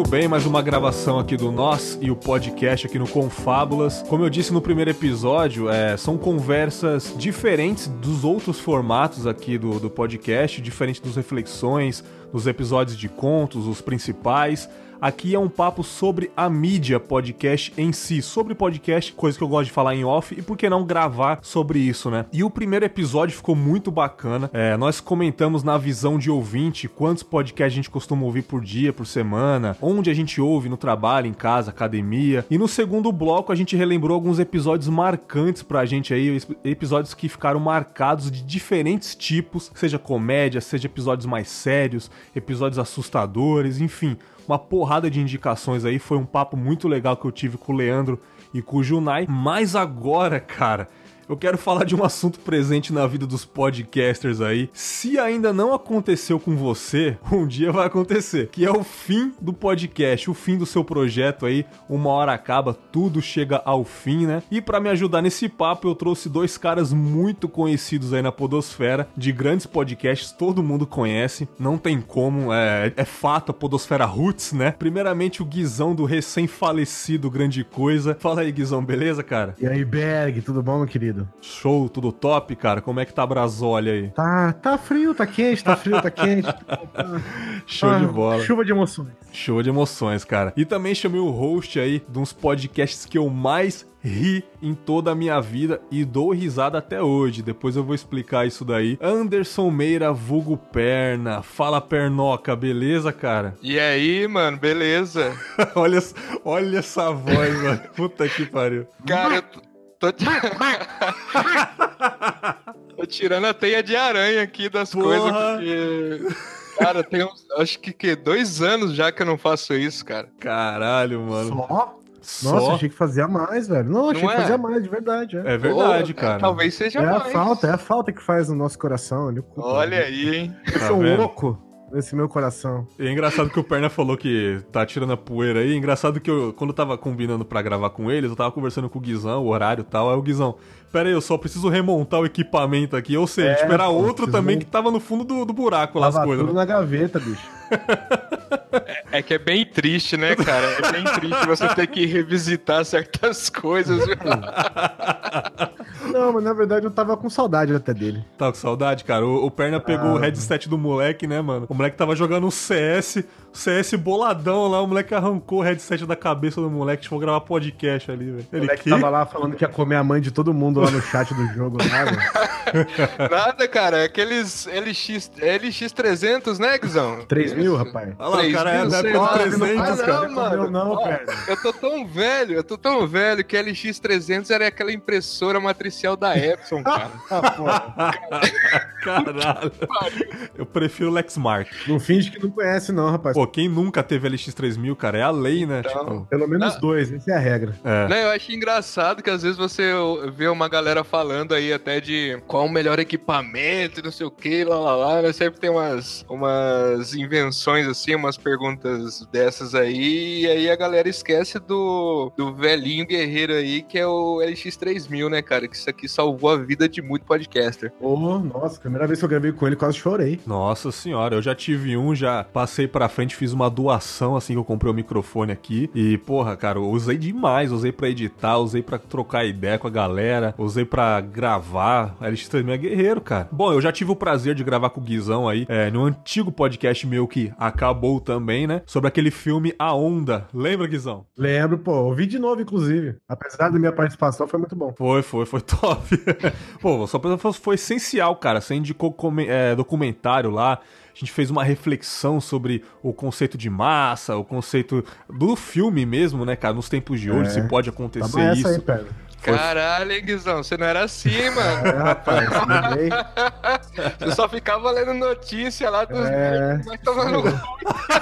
Muito bem, mais uma gravação aqui do Nós e o podcast aqui no Confábulas. Como eu disse no primeiro episódio, é, são conversas diferentes dos outros formatos aqui do, do podcast, diferente dos reflexões, dos episódios de contos, os principais. Aqui é um papo sobre a mídia podcast em si, sobre podcast, coisa que eu gosto de falar em off, e por que não gravar sobre isso, né? E o primeiro episódio ficou muito bacana. É, nós comentamos na visão de ouvinte quantos podcasts a gente costuma ouvir por dia, por semana, onde a gente ouve no trabalho, em casa, academia. E no segundo bloco a gente relembrou alguns episódios marcantes pra gente aí, episódios que ficaram marcados de diferentes tipos, seja comédia, seja episódios mais sérios, episódios assustadores, enfim uma porrada de indicações aí. Foi um papo muito legal que eu tive com o Leandro e com o Junai. Mas agora, cara, eu quero falar de um assunto presente na vida dos podcasters aí. Se ainda não aconteceu com você, um dia vai acontecer, que é o fim do podcast, o fim do seu projeto aí. Uma hora acaba, tudo chega ao fim, né? E para me ajudar nesse papo, eu trouxe dois caras muito conhecidos aí na podosfera, de grandes podcasts, todo mundo conhece, não tem como, é, é fato a podosfera roots, né? Primeiramente o Guizão do recém-falecido Grande Coisa. Fala aí, Guizão, beleza, cara? E aí, Berg, tudo bom, meu querido? Show, tudo top, cara. Como é que tá a Brasólia aí? Tá, tá frio, tá quente, tá frio, tá quente. Show de bola. Chuva de emoções. Show de emoções, cara. E também chamei o host aí de uns podcasts que eu mais ri em toda a minha vida e dou risada até hoje. Depois eu vou explicar isso daí. Anderson Meira, vulgo Perna. Fala, Pernoca, beleza, cara? E aí, mano, beleza? olha, olha essa voz, mano. Puta que pariu. Cara, eu Tô, t... Tô tirando a teia de aranha aqui das Porra. coisas, porque. Cara, tem uns, acho que, que dois anos já que eu não faço isso, cara. Caralho, mano. Só? Só? Nossa, achei que fazia mais, velho. Não, achei não que é? fazia mais, de verdade. É, é verdade, Pô, cara. Talvez seja é mais. É a falta, é a falta que faz no nosso coração. Ali, Olha aí, hein? Eu sou tá louco nesse meu coração. E é engraçado que o Perna falou que tá tirando a poeira aí. Engraçado que eu, quando eu tava combinando para gravar com eles, eu tava conversando com o Guizão, o horário e tal. Aí o Guizão, pera aí, eu só preciso remontar o equipamento aqui. Ou seja, é, esperar pô, outro também que tava no fundo do, do buraco lá as coisas. tudo né? na gaveta, bicho. É, é, que é bem triste, né, cara? É bem triste você ter que revisitar certas coisas. Não, mas na verdade eu tava com saudade até dele. Tava com saudade, cara. O, o Perna pegou ah. o headset do moleque, né, mano? O moleque tava jogando um CS, CS boladão lá, o moleque arrancou o headset da cabeça do moleque, tipo, gravar podcast ali, velho. O moleque que? tava lá falando que ia comer a mãe de todo mundo lá no chat do jogo, nada. nada, cara, é aqueles LX, LX300, né, Guizão? 3 mil, rapaz. Olha lá, o cara é da época 300, cara. Não, mano. Não, Ó, eu tô tão velho, eu tô tão velho que LX300 era aquela impressora matricial da Epson, cara. Ah, Caralho. Eu prefiro o Lexmark. Não finge que não conhece, não, rapaz. Pô, quem nunca teve LX3000, cara, é a lei, né? Então, tipo... Pelo menos não. dois, essa é a regra. É. Não, eu acho engraçado que às vezes você vê uma galera falando aí até de qual o melhor equipamento, não sei o que, lá, lá, lá. Né? Sempre tem umas, umas invenções assim, umas perguntas dessas aí, e aí a galera esquece do, do velhinho guerreiro aí, que é o LX3000, né, cara? Que isso aqui salvou a vida de muito podcaster. Oh, nossa, primeira vez que eu gravei com ele, quase chorei. Nossa senhora, eu já tive um, já passei pra frente, fiz uma doação assim que eu comprei o microfone aqui. E, porra, cara, eu usei demais. Usei pra editar, usei pra trocar ideia com a galera, usei pra gravar. A LX3000 é guerreiro, cara. Bom, eu já tive o prazer de gravar com o Guizão aí, é, no antigo podcast meu que acabou também, né? Sobre aquele filme A Onda. Lembra, Guizão? Lembro, pô. Ouvi de novo, inclusive. Apesar da minha participação, foi muito bom. Foi, foi, foi top. pô, só foi essencial, cara. Você indicou é, documentário lá. A gente fez uma reflexão sobre o conceito de massa, o conceito do filme mesmo, né, cara? Nos tempos de hoje, é. se pode acontecer tá isso. Aí, Caralho, Guizão, você não era assim, mano. É, rapaz, Você só ficava lendo notícia lá dos é... mas tomando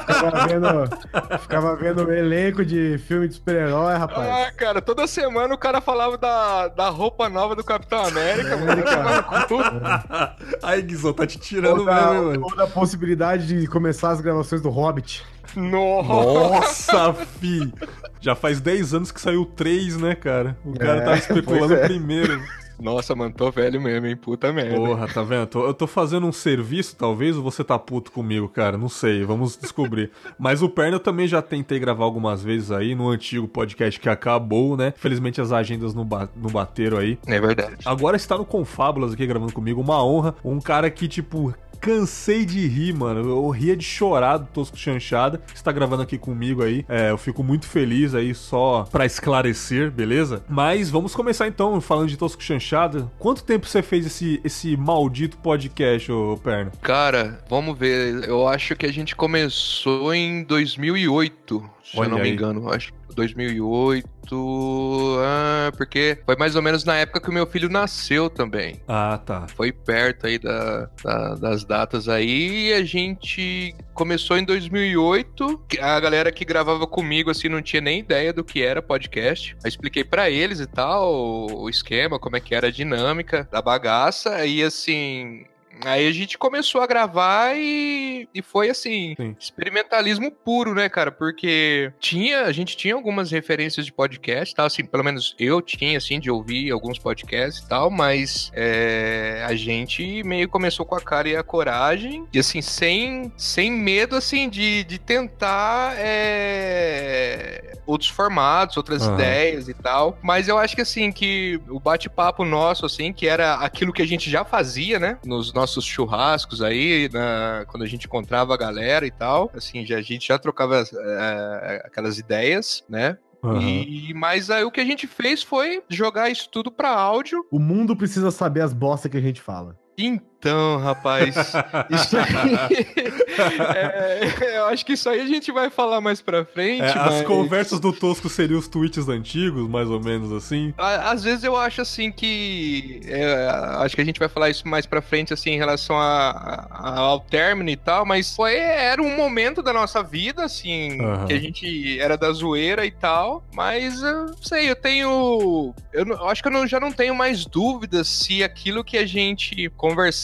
ficava vendo, ficava vendo o elenco de filme de super-herói, rapaz. Ah, cara, toda semana o cara falava da, da roupa nova do Capitão América, América. mano. É. Aí, Guizão, tá te tirando ou da, mesmo, mano. Ou da possibilidade de começar as gravações do Hobbit. Nossa, fi! Já faz 10 anos que saiu 3, né, cara? O cara é, tava especulando é. primeiro. Nossa, mano, tô velho mesmo, hein? Puta merda. Porra, tá vendo? Eu tô, eu tô fazendo um serviço, talvez, ou você tá puto comigo, cara? Não sei, vamos descobrir. Mas o Perna eu também já tentei gravar algumas vezes aí no antigo podcast que acabou, né? Felizmente as agendas não, ba não bateram aí. É verdade. Agora está no Confábulas aqui gravando comigo, uma honra. Um cara que, tipo, cansei de rir, mano. Eu ria de chorar do Tosco Chanchada. Está gravando aqui comigo aí. É, eu fico muito feliz aí, só pra esclarecer, beleza? Mas vamos começar então, falando de Tosco Chanchada. Quanto tempo você fez esse, esse maldito podcast, ô Perna? Cara, vamos ver. Eu acho que a gente começou em 2008, se Olha eu não me aí. engano. Acho 2008. Ah, porque foi mais ou menos na época que o meu filho nasceu também. Ah, tá. Foi perto aí da, da- das datas aí e a gente começou em 2008. que A galera que gravava comigo assim não tinha nem ideia do que era podcast. Eu expliquei pra eles e tal o, o esquema, como é que era a dinâmica da bagaça e assim, Aí a gente começou a gravar e, e foi assim, Sim. experimentalismo puro, né, cara? Porque tinha, a gente tinha algumas referências de podcast, tal, assim, pelo menos eu tinha, assim, de ouvir alguns podcasts e tal, mas é, a gente meio começou com a cara e a coragem, e assim, sem, sem medo, assim, de, de tentar é, outros formatos, outras Aham. ideias e tal. Mas eu acho que, assim, que o bate-papo nosso, assim, que era aquilo que a gente já fazia, né, nos nossos churrascos aí, na- quando a gente encontrava a galera e tal, assim, já, a gente já trocava é, aquelas ideias, né? Aham. E, mas aí o que a gente fez foi jogar isso tudo pra áudio. O mundo precisa saber as bosta que a gente fala. Então, rapaz, isso aí. é, eu acho que isso aí a gente vai falar mais pra frente. É, as mas- conversas do Tosco seriam os tweets antigos, mais ou menos assim. Às vezes eu acho assim que. é, acho que a gente vai falar isso mais pra frente, assim, em relação a- a- ao término e tal, mas foi, era um momento da nossa vida, assim, Aham. que a gente era da zoeira e tal, mas eu não sei, eu tenho. Eu, eu acho que eu não- já não tenho mais dúvidas se aquilo que a gente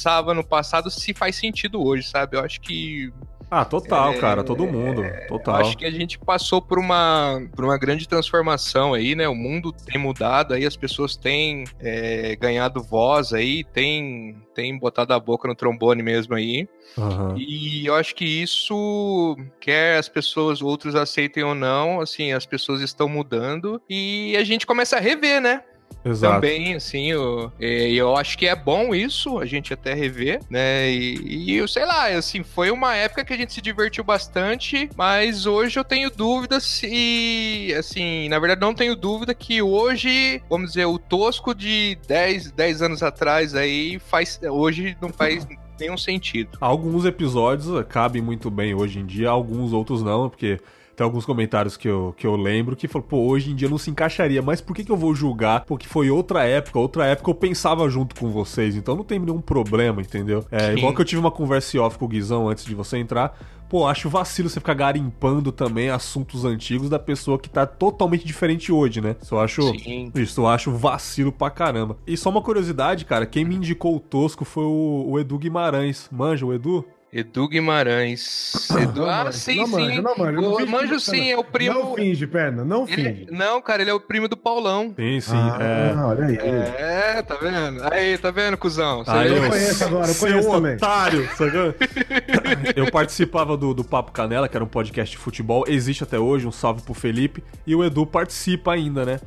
conversava no passado se faz sentido hoje, sabe? Eu acho que Ah, total, cara, todo mundo. eu Total. acho que a gente passou por uma, por uma grande transformação aí, né? O mundo tem mudado aí, as pessoas têm é, ganhado voz aí, têm, têm botado a boca no trombone mesmo aí. Aham. E eu acho que isso, quer as pessoas, outros aceitem ou não, assim, as pessoas estão mudando e a gente começa a rever, né? Exato. Também, assim, eu, eu acho que é bom isso, a gente até rever, né? E, e eu sei lá, assim, foi uma época que a gente se divertiu bastante, mas hoje eu tenho dúvidas e, assim, na verdade não tenho dúvida que hoje, vamos dizer, o tosco de 10, 10 anos atrás aí faz, hoje não faz nenhum sentido. Alguns episódios cabem muito bem hoje em dia, alguns outros não, porque tem alguns comentários que eu, que eu lembro que falam, pô, hoje em dia não se encaixaria, mas por que, que eu vou julgar? Porque foi outra época, outra época eu pensava junto com vocês, então não tem nenhum problema, entendeu? É Sim. igual que eu tive uma conversa off com o Guizão antes de você entrar. Pô, acho vacilo você ficar garimpando também assuntos antigos da pessoa que tá totalmente diferente hoje, né? Isso eu acho. Sim. Isso eu acho vacilo pra caramba. E só uma curiosidade, cara, quem me indicou o Tosco foi o, o Edu Guimarães. Manja, o Edu? Edu Guimarães. Edu... Ah, sim, não sim. manja, não manja, não O finge Manjo sim, é o primo. Não finge, perna, não Ele- finge. Não, cara, ele é o primo do Paulão. Sim, sim. ah, é. olha aí. É, tá vendo? Aí, tá vendo, cuzão? Você Aí, eu conheço agora, eu conheço também. otário? Eu participava do, do Papo Canela, que era um podcast de futebol, existe até hoje, um salve pro Felipe, e o Edu participa ainda, né?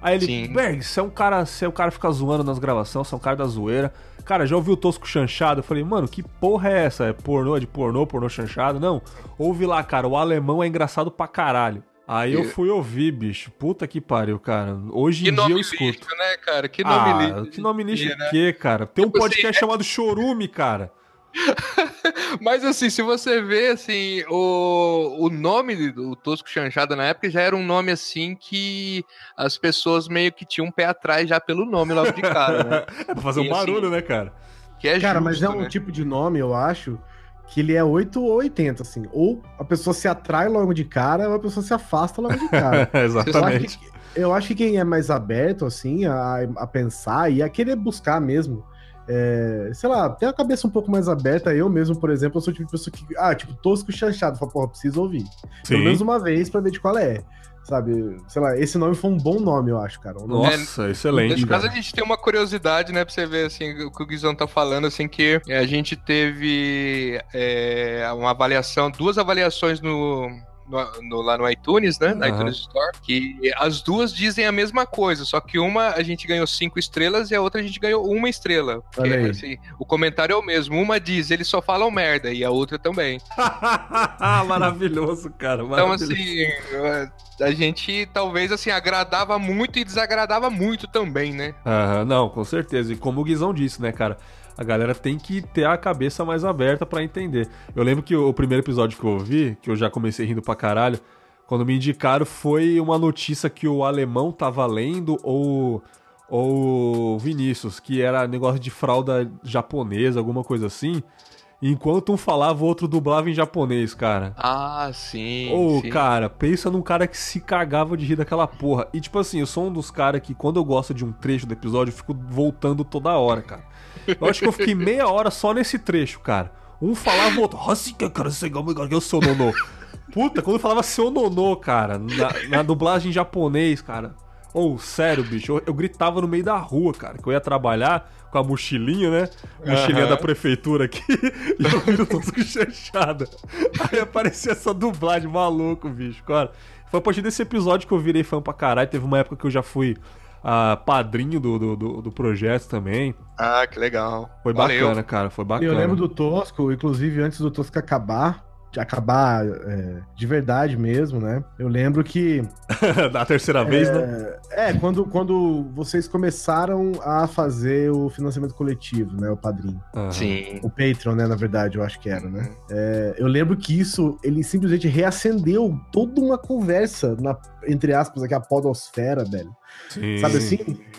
Aí ele, Sim. Berg, você é um cara, você é um cara que fica zoando nas gravações, você é um cara da zoeira. Cara, já ouviu o Tosco Chanchado? Eu falei, mano, que porra é essa? É pornô, é de pornô, pornô chanchado? Não, ouve lá, cara, o alemão é engraçado pra caralho. Aí eu fui ouvir, bicho. Puta que pariu, cara. Hoje Que em dia eu lixo, escuto. né, cara? Que nome ah, lixo. que nome lixo né? o quê, cara? Tem um Tipo assim, podcast chamado Chorume, cara. Mas assim, se você vê assim, o, o nome do Tosco Chanchada na época já era um nome assim que as pessoas meio que tinham um pé atrás já pelo nome logo de cara, né? É pra fazer um E assim, barulho, né, cara? Que é Cara, justo, mas é um né? tipo de nome, eu acho, que ele é 8 ou 80, assim. Ou a pessoa se atrai logo de cara, ou a pessoa se afasta logo de cara. Eu acho, Exatamente. que, eu acho que quem é mais aberto, assim, a, a pensar e a querer buscar mesmo, é, sei lá, tem a cabeça um pouco mais aberta. Eu mesmo, por exemplo, eu sou o tipo de pessoa que, ah, tipo, tosco chanchado. Fala, porra, preciso ouvir. Pelo menos Sim. uma vez pra ver de qual é. sabe? Sei lá, esse nome foi um bom nome, eu acho, cara. Um Nossa, excelente. Nesse caso, a gente tem uma curiosidade, né, pra você ver, assim, o que o Guizão tá falando, assim, que a gente teve é, uma avaliação, duas avaliações no... no- no- lá no iTunes, né? Na Aham. iTunes Store, que as duas dizem a mesma coisa, só que uma a gente ganhou cinco estrelas e a outra a gente ganhou uma estrela. Porque, assim, o comentário é o mesmo. Uma diz, eles só falam merda, e a outra também. maravilhoso, cara. Então, Maravilhoso. assim, a gente talvez assim agradava muito e desagradava muito também, né? Aham, não, com certeza. E como o Guizão disse, né, cara? A galera tem que ter a cabeça mais aberta pra entender. Eu lembro que o primeiro episódio que eu ouvi, que eu já comecei rindo pra caralho, quando me indicaram foi uma notícia que o alemão tava lendo ou ou Vinícius, que era negócio de fralda japonesa, alguma coisa assim. Enquanto um falava, o outro dublava em japonês, cara. Ah, sim. Ô, sim. cara, pensa num cara que se cagava de rir daquela porra. E, tipo assim, eu sou um dos caras que, quando eu gosto de um trecho do episódio, eu fico voltando toda hora, cara. Eu acho que eu fiquei meia hora só nesse trecho, cara. Um falava o outro. "Assim eu ser igual eu sou nonô. Puta, quando falava seu nonô, cara, na, na dublagem em japonês, cara. Ou, sério, bicho, eu, eu gritava no meio da rua, cara, que eu ia trabalhar com a mochilinha, né? Mochilinha Aham. da prefeitura aqui, e eu viro todo chanchada. Aí aparecia essa dublagem maluco, bicho, cara. Foi a partir desse episódio que eu virei fã pra caralho. Teve uma época que eu já fui ah, padrinho do, do, do, do projeto também. Ah, que legal. Foi Valeu. bacana, cara, foi bacana. Eu lembro do Tosco, inclusive antes do Tosco acabar, acabar é, de verdade mesmo, né? Eu lembro que da terceira vez, né? É, quando, quando vocês começaram a fazer o financiamento coletivo, né? O padrinho. Aham. Sim. O Patreon, né? Na verdade, eu acho que era, né? É, eu lembro que isso, ele simplesmente reacendeu toda uma conversa, na, entre aspas, aqui, a podosfera, velho. Sim. Sabe assim?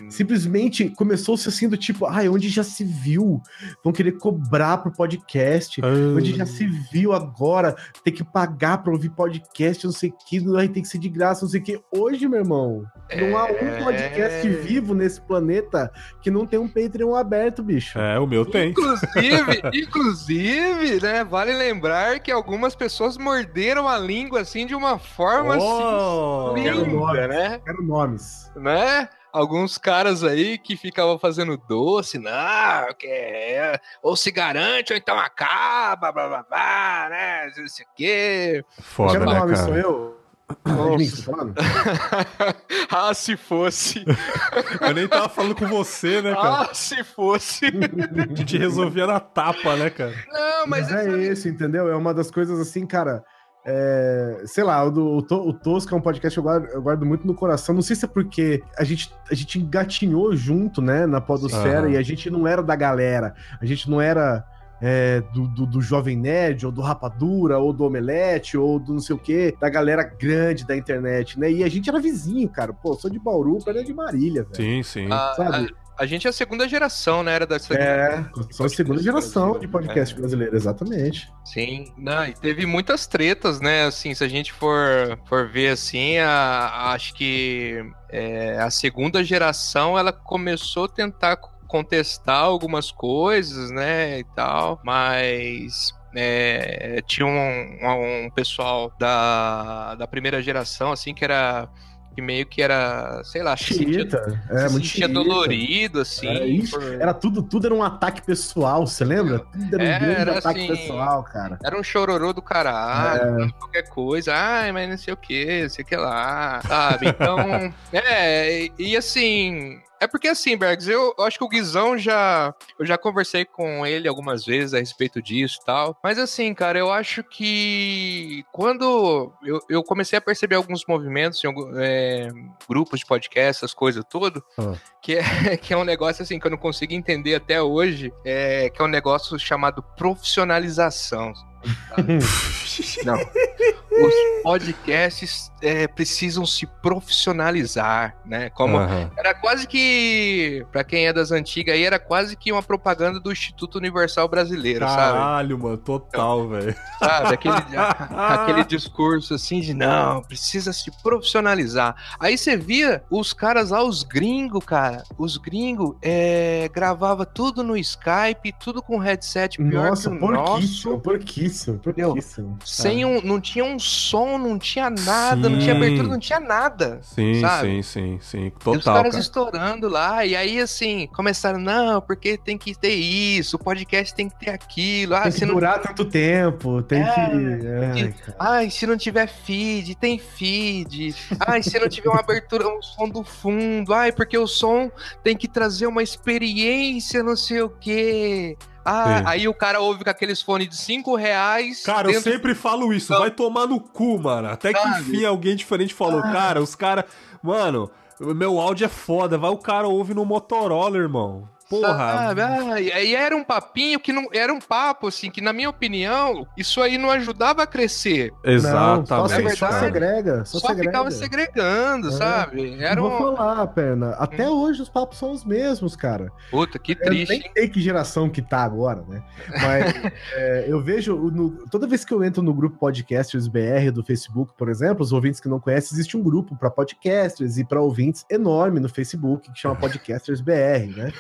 Simplesmente começou-se assim do tipo, ai, onde já se viu? Vão querer cobrar pro podcast. Ah. Onde já se viu agora ter que pagar pra ouvir podcast, não sei o que, aí tem que ser de graça, não sei o que. Hoje, meu irmão, não há É. um podcast vivo nesse planeta que não tem um Patreon aberto, bicho. É, o meu tem. Inclusive, inclusive, né, vale lembrar que algumas pessoas morderam a língua assim de uma forma Oh! assim, Quero nomes. né? Quero nomes. Né? Alguns caras aí que ficavam fazendo doce, não, que é, ou se garante, ou então acaba, blá blá blá, né? Não sei o quê. Foda, Quero né, nomes, sou cara? eu? É tá falando? ah, se fosse. Eu nem tava falando com você, né, cara? ah, se fosse. A gente resolvia na tapa, né, cara? Não, mas, Mas é essa- esse, entendeu? É uma das coisas assim, cara. É, sei lá, o, do, o, To- o Tosca é um podcast que eu guardo, eu guardo muito no coração. Não sei se é porque a gente, a gente engatinhou junto, né, na Podosfera, Aham. e a gente não era da galera. A gente não era é, do, do, do Jovem Nerd, ou do Rapadura, ou do Omelete, ou do não sei o quê, da galera grande da internet, né? E a gente era vizinho, cara. Pô, sou de Bauru, perto é de Marília, velho. Sim, sim. a, Sabe? A- a gente é a segunda geração, né? Era da segunda É, sou a segunda geração de podcast é. brasileiro, exatamente. Sim, não, e teve muitas tretas, né? Assim, se a gente for, for ver assim, a- acho que é, a segunda geração ela começou a tentar contestar algumas coisas, né? E tal, mas. é, tinha um, um pessoal da, da primeira geração, assim, que era. Que meio que era, sei lá, se sentia, é, se muito sentia dolorido, assim. É, ixi, por- Era tudo, tudo era um ataque pessoal, você lembra? Tudo era um É, grande era ataque assim, pessoal, cara. Era um chororô do caralho, É. qualquer coisa. Ai, mas não sei o que, sei o que lá, sabe? Então, é, e, e assim. É porque assim, Bergs, eu, eu acho que o Guizão já. Eu já conversei com ele algumas vezes a respeito disso e tal. Mas assim, cara, eu acho que quando eu, eu comecei a perceber alguns movimentos em é, grupos de podcast, essas coisas tudo, Ah. que, é, que é um negócio assim que eu não consigo entender até hoje, é, que é um negócio chamado profissionalização. Não. Os podcasts é, precisam se profissionalizar, né? Como Aham. era quase que, pra quem é das antigas aí, era quase que uma propaganda do Instituto Universal Brasileiro, sabe? Caralho, mano, total, velho. Sabe? Aquele, aquele discurso assim de não, precisa se profissionalizar. Aí você via os caras lá, os gringos, cara, os gringos é, gravava tudo no Skype, tudo com headset pior Nossa, que o porquíssimo, nosso. porquíssimo, porquíssimo. Sem um, não tinha um som, não tinha nada, sim. Não tinha abertura, não tinha nada. Sim, sabe? sim, sim, sim. Total. E os caras cara. estourando lá, e aí assim, começaram, não, porque tem que ter isso, o podcast tem que ter aquilo. Ah, tem que durar não... tanto tempo, tem é, que. Ai, Ai, se não tiver feed, tem feed. Ai, se não tiver uma abertura, um som do fundo. Ai, porque o som tem que trazer uma experiência, não sei o quê. Ah, Sim. aí o cara ouve com aqueles fones de 5 reais. Cara, dentro... eu sempre falo isso, vai tomar no cu, mano. Até que enfim alguém diferente falou, ah. cara, os caras. Mano, meu áudio é foda, vai o cara ouve no Motorola, irmão. Porra. Ah, e era um papinho que não. Era um papo, assim, que, na minha opinião, isso aí não ajudava a crescer. Exatamente. Não, só, é só segrega. Só, só segrega. ficava segregando, é. sabe? Era um... Vou falar, perna. Até hum. hoje os papos são os mesmos, cara. Puta, que triste. Eu nem sei que geração que tá agora, né? Mas é, eu vejo. No, toda vez que eu entro no grupo Podcasters BR do Facebook, por exemplo, os ouvintes que não conhecem, existe um grupo para podcasters e para ouvintes enorme no Facebook que chama Podcasters BR, né?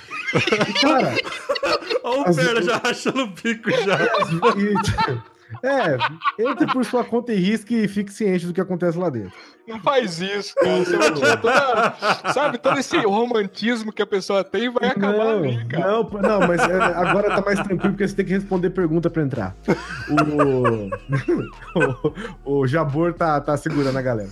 Cara. Olha o Pera já rachando o bico já. É, entre por sua conta e risque e fique ciente do que acontece lá dentro. Não faz isso, cara. Você vai tirar toda, sabe, todo esse romantismo que a pessoa tem vai acabar não, ali, cara. Não, não, mas é, agora tá mais tranquilo porque você tem que responder pergunta pra entrar. O, o, o Jabor tá, tá segurando a galera.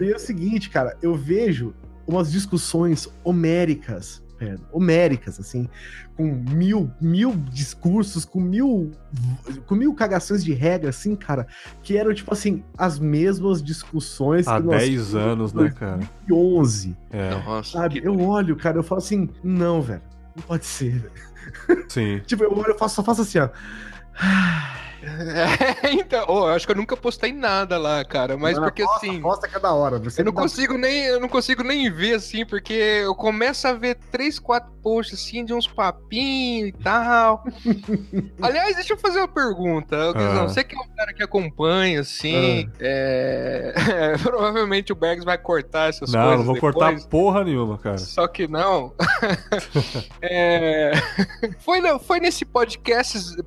E é o seguinte, cara, eu vejo umas discussões homéricas perna, homéricas, assim, com mil, mil discursos, com mil, com mil cagações de regra, assim, cara, que eram, tipo assim, as mesmas discussões Há 10 anos, né, cara? 2011. É. Nossa, sabe? Eu olho, cara, eu falo assim, não, velho, não pode ser, velho. Sim. tipo, eu olho, eu faço, só faço assim, ó. É, então, oh, acho que eu nunca postei nada lá, cara, mas não, porque posta, assim. Posta que é da hora. Você eu não dá... consigo nem, eu não consigo nem ver assim, porque eu começo a ver três, quatro posts assim de uns papinhos e tal. Aliás, deixa eu fazer uma pergunta, ah. Você que é um cara que acompanha assim, ah. é... É, provavelmente o Bergs vai cortar essas não, coisas. Não, não vou depois. cortar porra nenhuma, cara. Só que não. é... foi, foi nesse podcast,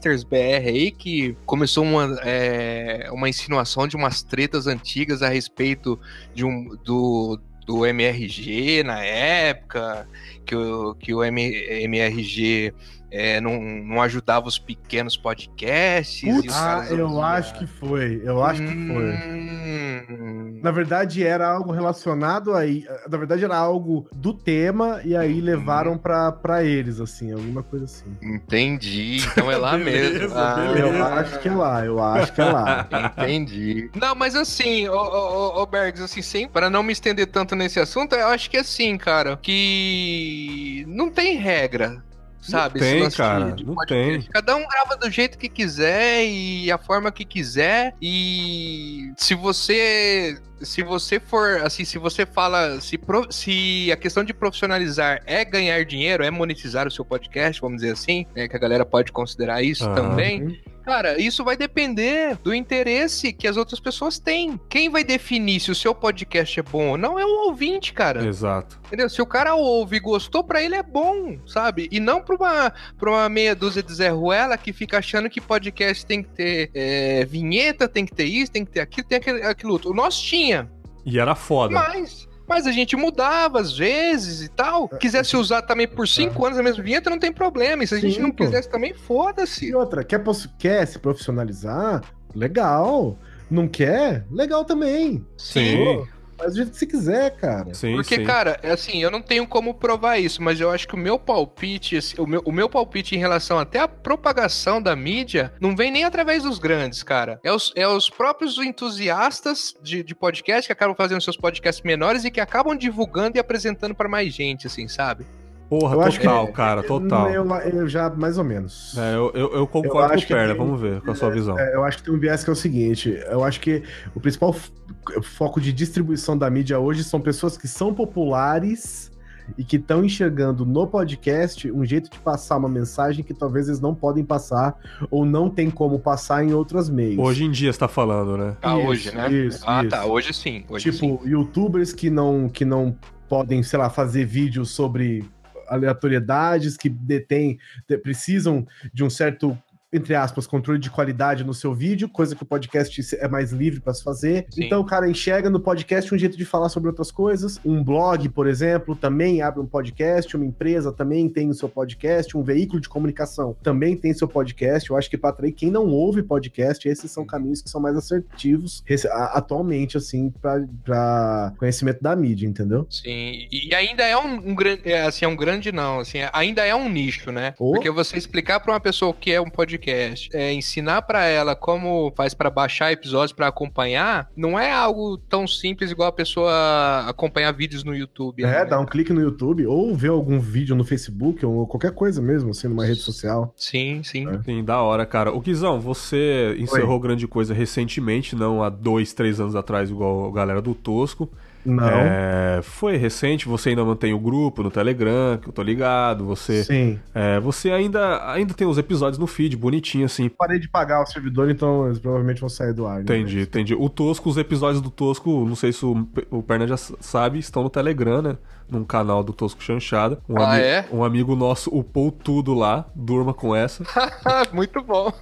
podcasters BR aí que começou uma, é, uma insinuação de umas tretas antigas a respeito de um, do, do MRG na época, que o, que o MRG é, não, não ajudava os pequenos podcasts. Putz, ah, eu acho que foi. Eu acho hum... que foi. Hum. Na verdade, era algo relacionado aí. Na verdade, era algo do tema, e aí levaram hum. pra, pra eles, assim, alguma coisa assim. Entendi. Então é lá beleza, mesmo. Ah, eu acho que é lá, eu acho que é lá. Entendi. Não, mas assim, ô, ô, ô Bergs, assim, sem, para não me estender tanto nesse assunto, eu acho que assim, cara, que não tem regra sabe? Não tem, cara, de, de não tem. Cada um grava do jeito que quiser e a forma que quiser e se você se você for, assim, se você fala, se, pro, se a questão de profissionalizar é ganhar dinheiro, é monetizar o seu podcast, vamos dizer assim, né, que a galera pode considerar isso uhum. também, Cara, isso vai depender do interesse que as outras pessoas têm. Quem vai definir se o seu podcast é bom ou não é o ouvinte, cara. Exato. Entendeu? Se o cara ouve e gostou, pra ele é bom, sabe? E não pra uma, pra uma meia dúzia de Zé Ruela que fica achando que podcast tem que ter é, vinheta, tem que ter isso, tem que ter aquilo, tem aquilo, aquilo outro. O nosso tinha. E era foda. Mas mas a gente mudava às vezes e tal. É, quisesse usar também por cinco é. anos a mesma vinheta, não tem problema. E se a gente Sim, não quisesse pô. também, foda-se. E outra, quer, quer se profissionalizar? Legal. Não quer? Legal também. Sim. Pô, Faz do jeito que você quiser, cara. Sim, Porque, sim. cara, é assim, eu não tenho como provar isso, mas eu acho que o meu palpite, assim, o, meu, o meu palpite em relação até à propagação da mídia, não vem nem através dos grandes, cara. É os, é os próprios entusiastas de, de podcast que acabam fazendo seus podcasts menores e que acabam divulgando e apresentando para mais gente, assim, sabe? Porra, eu total, que, cara, total. Eu, eu, já, mais ou menos. É, eu, eu, eu concordo com o Perla, vamos ver, com a sua visão. É, eu acho que tem um viés que é o seguinte, eu acho que o principal foco de distribuição da mídia hoje são pessoas que são populares e que estão enxergando no podcast um jeito de passar uma mensagem que talvez eles não podem passar ou não tem como passar em outros meios. Hoje em dia está falando, né? Ah, isso, hoje, né? Isso, ah, isso. tá, hoje sim. Hoje tipo, sim. youtubers que não, que não podem, sei lá, fazer vídeos sobre aleatoriedades que detêm, precisam de um certo entre aspas, controle de qualidade no seu vídeo, coisa que o podcast é mais livre para se fazer. Sim. Então o cara enxerga no podcast um jeito de falar sobre outras coisas. Um blog, por exemplo, também abre um podcast, uma empresa também tem o seu podcast, um veículo de comunicação também tem seu podcast. Eu acho que para atrair quem não ouve podcast, esses são caminhos que são mais assertivos atualmente, assim, para conhecimento da mídia, entendeu? Sim, e ainda é um, grande, é, assim, é um grande não, assim, ainda é um nicho, né? Oh. Porque você explicar pra uma pessoa o que é um podcast, é, ensinar pra ela como faz pra baixar episódios pra acompanhar, não é algo tão simples igual a pessoa acompanhar vídeos no YouTube. É, né? dá um clique no YouTube ou ver algum vídeo no Facebook ou qualquer coisa mesmo, assim, numa rede social. Sim, sim. É. Sim, da hora, cara. O Guizão, você encerrou grande coisa recentemente, não há dois, três anos atrás, igual a galera do Tosco. Não. É, foi recente, você ainda mantém o grupo no Telegram, que eu tô ligado. Você, Sim. é, você ainda, ainda tem os episódios no feed, bonitinho assim. Parei de pagar o servidor, então eles provavelmente vão sair do ar. né? Entendi, entendi. O Tosco, os episódios do Tosco, não sei se o, o Perna já sabe, estão no Telegram, né? Num canal do Tosco Chanchada. Um, Ah, ami- é? um amigo nosso upou tudo lá, durma com essa. Muito bom.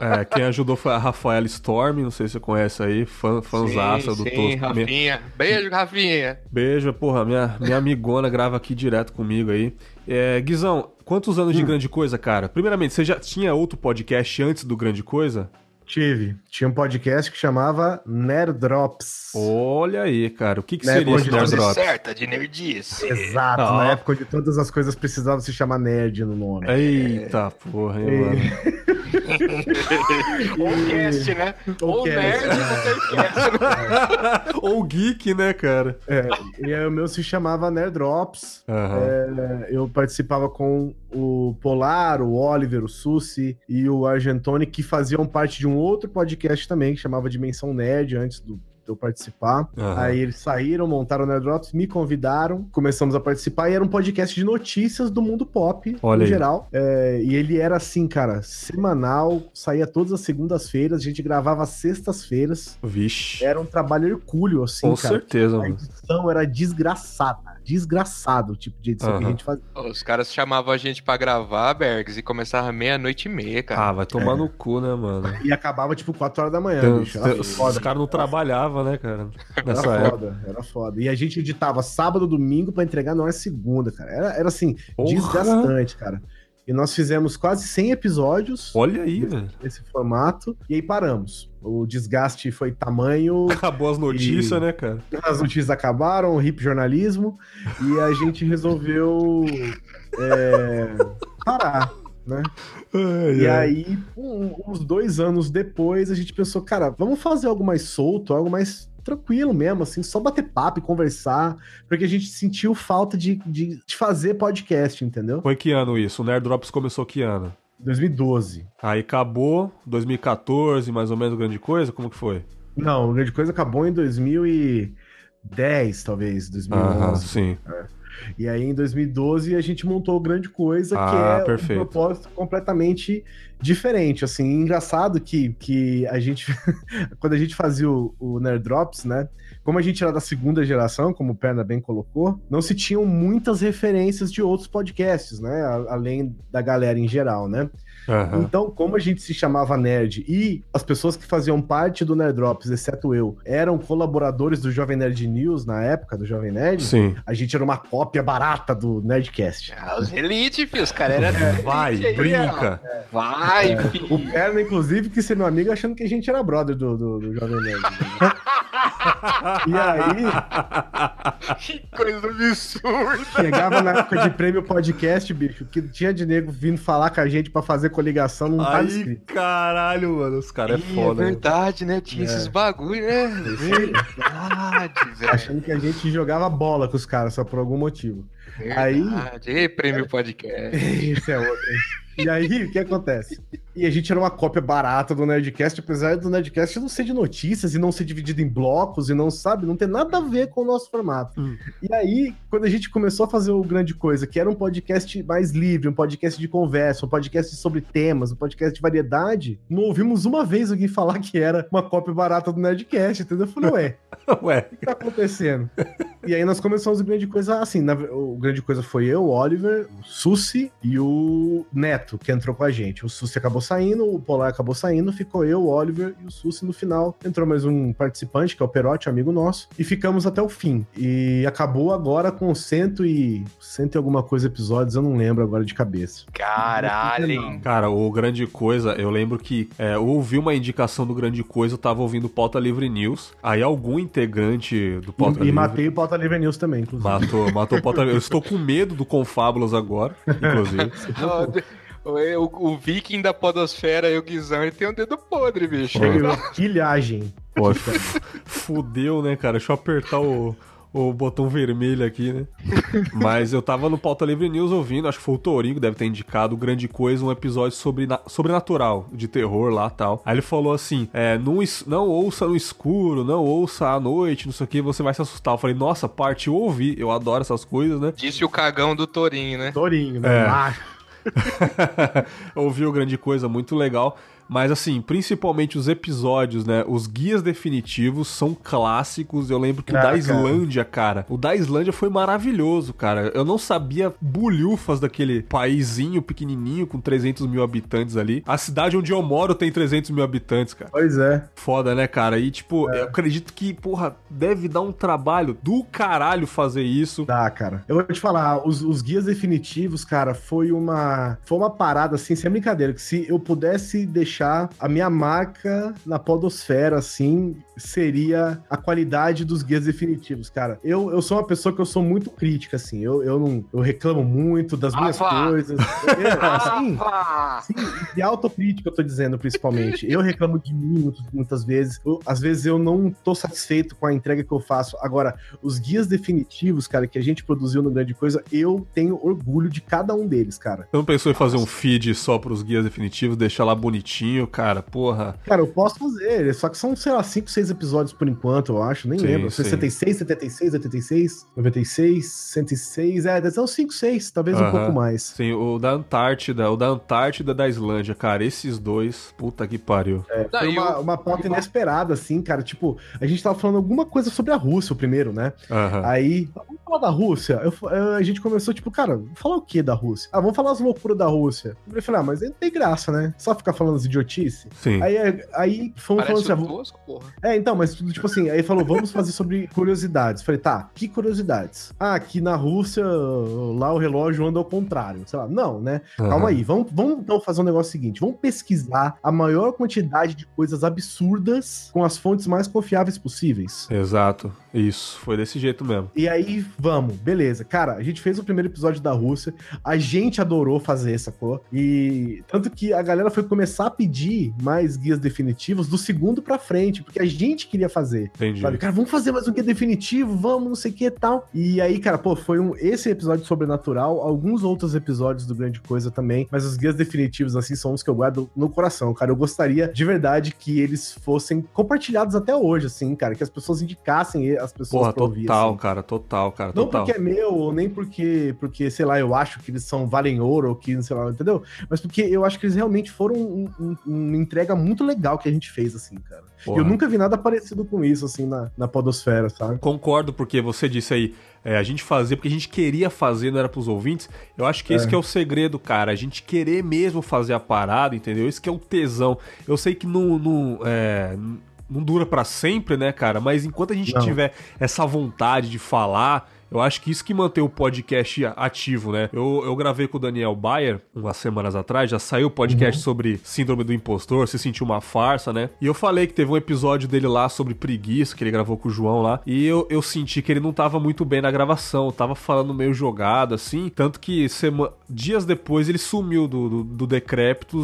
É, quem ajudou foi a Rafaela Storm, não sei se você conhece aí, fã, fãzaça sim, do sim, Tosco. Minha- Rafinha. Beijo, Rafinha. Beijo, porra, minha, minha amigona grava aqui direto comigo aí. É, Guizão, quantos anos Hum. de Grande Coisa, cara? Primeiramente, você já tinha outro podcast antes do Grande Coisa? Tive. Tinha um podcast que chamava Nerd Drops. Olha aí, cara, o que, que Né, seria esse Nerd Drops? certa de nerdice. Exato, Ó. na época onde todas as coisas precisavam se chamar nerd no nome. Eita porra, hein, E- mano. Ou cast, né? Ou Ou cast, nerd, cast. Ou geek, né, cara? É, e aí o meu se chamava Nerd Drops. Aham. É, eu participava com o Polar, o Oliver, o Susi e o Argentoni, que faziam parte de um outro podcast também, que chamava Dimensão Nerd, antes do, eu participar. Aham. Aí eles saíram, montaram o Nerd Drops, me convidaram, começamos a participar, e era um podcast de notícias do mundo pop, Olha no geral. É, e ele era assim, cara, semanal, saía todas as segundas-feiras, a gente gravava sextas-feiras. Vixe. Era um trabalho hercúleo, assim, Com cara. certeza, A mano. edição era desgraçada. Desgraçado o tipo de edição que a gente fazia. Os caras chamavam a gente pra gravar, Bergs, e começava meia-noite e meia, cara. Ah, vai tomar no cu, né, mano? E acabava tipo 4 horas da manhã, Tem- bicho. Era tem- os foda. caras não trabalhavam, né, cara? Nessa Era época. foda, era foda. E a gente editava sábado, domingo pra entregar na hora segunda, cara. Era, era assim, Porra. desgastante, cara. E nós fizemos quase 100 episódios Olha aí, velho. nesse formato e aí paramos. O desgaste foi tamanho, Acabou as notícias, E- né, cara? as notícias acabaram, o hip jornalismo, e a gente resolveu é, parar, né? E aí, um- uns dois anos depois, a gente pensou, cara, vamos fazer algo mais solto, algo mais tranquilo mesmo, assim, só bater papo e conversar, porque a gente sentiu falta de, de, de fazer podcast, entendeu? Foi que ano isso? O Nerd Drops começou que ano? 2012. Aí acabou, 2014, mais ou menos, grande coisa? Como que foi? Não, Grande Coisa acabou em 2010, talvez, 2011. Aham, sim. E aí, em 2012, a gente montou Grande Coisa, que Ah, é perfeito. um propósito completamente diferente. Assim, engraçado que, que a gente, quando a gente fazia o, o Nerd Drops, né? Como a gente era da segunda geração, como o Perna bem colocou, não se tinham muitas referências de outros podcasts, né? Além da galera em geral, né? Aham. Então, como a gente se chamava nerd e as pessoas que faziam parte do Nerd Drops, exceto eu, eram colaboradores do Jovem Nerd News na época do Jovem Nerd, Sim. a gente era uma cópia barata do Nerdcast. Ah, os Elite, filho, os caras eram. Vai, elite brinca. Vai, filho. O Perna, inclusive, que ser meu amigo achando que a gente era brother do, do, do Jovem Nerd. e aí, Que coisa absurda. chegava na época de prêmio podcast, bicho, que tinha de nego vindo falar com a gente pra fazer coligação, não tá Aí, escrito. caralho, mano, os caras é Ih, foda. é verdade, né? Tinha esses bagulho, né? Verdade, velho. Achando que a gente jogava bola com os caras, só por algum motivo. Aí- Verdade. Ei, prêmio podcast. Esse é outro? E aí, o que acontece? E a gente era uma cópia barata do Nerdcast, apesar do Nerdcast não ser de notícias e não ser dividido em blocos e não, sabe, não ter nada a ver com o nosso formato. Hum. E aí, quando a gente começou a fazer o Grande Coisa, que era um podcast mais livre, um podcast de conversa, um podcast sobre temas, um podcast de variedade, não ouvimos uma vez alguém falar que era uma cópia barata do Nerdcast, entendeu? Eu falei, ué, Ué, o que tá acontecendo? e aí nós começamos o Grande Coisa assim. na- o Grande Coisa foi eu, o Oliver, o Susi e o Neto, que entrou com a gente. O Susi acabou saindo, o Polar acabou saindo, ficou eu, o Oliver e o Susi no final. Entrou mais um participante, que é o Perotti, amigo nosso, e ficamos até o fim. E acabou agora com cento e, cento e alguma coisa episódios, eu não lembro agora de cabeça. Caralho? Cara, o Grande Coisa, eu lembro que é, eu ouvi uma indicação do Grande Coisa, eu tava ouvindo Pauta Livre News, aí algum integrante do Pauta E, e Livre... matei o Pauta Livre News também, inclusive. Matou, matou o Pauta Livre. Eu estou com medo do Confábulas agora, inclusive. O, o, o viking da podosfera e o Guizão, ele tem um dedo podre, bicho. Foi Pilhagem. Pô, fudeu, né, cara? Deixa eu apertar o, o botão vermelho aqui, né? Mas eu tava no Pauta Livre News ouvindo, acho que foi o Torinho que deve ter indicado grande coisa, um episódio sobre na- sobrenatural, de terror lá tal. Aí ele falou assim: é, não, não ouça no escuro, não ouça à noite, não sei o que, você vai se assustar. Eu falei, nossa, parte eu ouvi, eu adoro essas coisas, né? Disse o cagão do Torinho, né? Torinho, né? É. Macho. Ouviu grande coisa, muito legal. Mas assim, principalmente os episódios, né? Os guias definitivos são clássicos. Eu lembro que o Ah, da cara. Islândia, cara. O da Islândia foi maravilhoso, cara. Eu não sabia bulhufas daquele paizinho pequenininho com 300 mil habitantes ali. A cidade onde eu moro tem 300 mil habitantes, cara. Pois é. Foda, né, cara? E, tipo, eu acredito que, porra, deve dar um trabalho do caralho fazer isso. Dá, cara. Eu vou te falar, os, os guias definitivos, cara, foi uma foi uma parada assim, sem brincadeira, que se eu pudesse deixar a minha marca na podosfera, assim, seria a qualidade dos guias definitivos, cara. Eu, eu sou uma pessoa que eu sou muito crítica, assim, eu, eu não eu reclamo muito das minhas coisas. Eu, assim, Ah, Sim, de autocrítica eu tô dizendo, principalmente. Eu reclamo de mim muito- muitas vezes. Eu- às vezes eu não tô satisfeito com a entrega que eu faço. Agora, os guias definitivos, cara, que a gente produziu no Grande Coisa, eu tenho orgulho de cada um deles, cara. Você não pensou em fazer um feed só pros guias definitivos, deixar lá bonitinho, cara? Porra. Cara, eu posso fazer, só que são, sei lá, 5, 6 episódios por enquanto, eu acho, nem Sim, lembro. sim. 66, 76, 86, 96, 106, é, deve ser uns 5, 6, talvez um Aham. pouco mais. Sim, o da Antártida, o da Antártida da Islândia, cara, esses dois, puta que pariu. Não, Foi uma, uma pauta inesperada, assim, cara. Tipo, a gente tava falando alguma coisa sobre a Rússia, o primeiro, né? Aham. Aí, vamos falar da Rússia? Eu, eu- a gente começou, tipo, cara, vamos falar o que da Rússia? Ah, vamos falar as loucuras da Rússia. Eu falei, ah, mas aí não tem graça, né? Só ficar falando as idiotices. Sim. Aí, aí fomos Parece falando assim, ah, Tosco, porra. é, então, mas tudo tipo assim, aí falou, vamos fazer sobre curiosidades. Falei, tá, que curiosidades? Ah, aqui na Rússia, lá o relógio anda ao contrário. Sei lá, não, né? Calma Aham. aí, vamos, vamos então fazer um negócio seguinte: vamos pesquisar a maior quantidade de coisas absurdas com as fontes mais confiáveis possíveis. Exato. Isso, foi desse jeito mesmo. E aí, vamos, beleza. Cara, a gente fez o primeiro episódio da Rússia, a gente adorou fazer, sacou? E tanto que a galera foi começar a pedir mais guias definitivos do segundo pra frente, porque a gente queria fazer. Entendi. Sabe, cara, vamos fazer mais um guia definitivo, vamos, não sei o que e tal. E aí, cara, pô, foi um, esse episódio sobrenatural, alguns outros episódios do Grande Coisa também, mas os guias definitivos, assim, são os que eu guardo no coração, cara. Eu gostaria de verdade que eles fossem compartilhados até hoje, assim, cara, que as pessoas indicassem as pessoas Porra, pra ouvir, total, assim. cara, total, cara, Não total. porque é meu, ou nem porque, porque, sei lá, eu acho que eles são valem ouro, ou que, sei lá, entendeu? Mas porque eu acho que eles realmente foram um- um- uma entrega muito legal que a gente fez, assim, cara. Porra. Eu nunca vi nada parecido com isso, assim, na, na podosfera, sabe? Concordo, porque você disse aí, é, a gente fazia porque a gente queria fazer, não era pros ouvintes. Eu acho que esse É. que é o segredo, cara. A gente querer mesmo fazer a parada, entendeu? Esse que é o tesão. Eu sei que não, não, é, não dura pra sempre, né, cara? Mas enquanto a gente Não. tiver essa vontade de falar. Eu acho que isso que mantém o podcast ativo, né? Eu, eu gravei com o Daniel Bayer umas semanas atrás, já saiu o podcast Uhum. sobre Síndrome do Impostor, se sentiu uma farsa, né? E eu falei que teve um episódio dele lá sobre preguiça, que ele gravou com o João lá, e eu, eu senti que ele não tava muito bem na gravação, tava falando meio jogado, assim, tanto que sema... dias depois ele sumiu do, do, do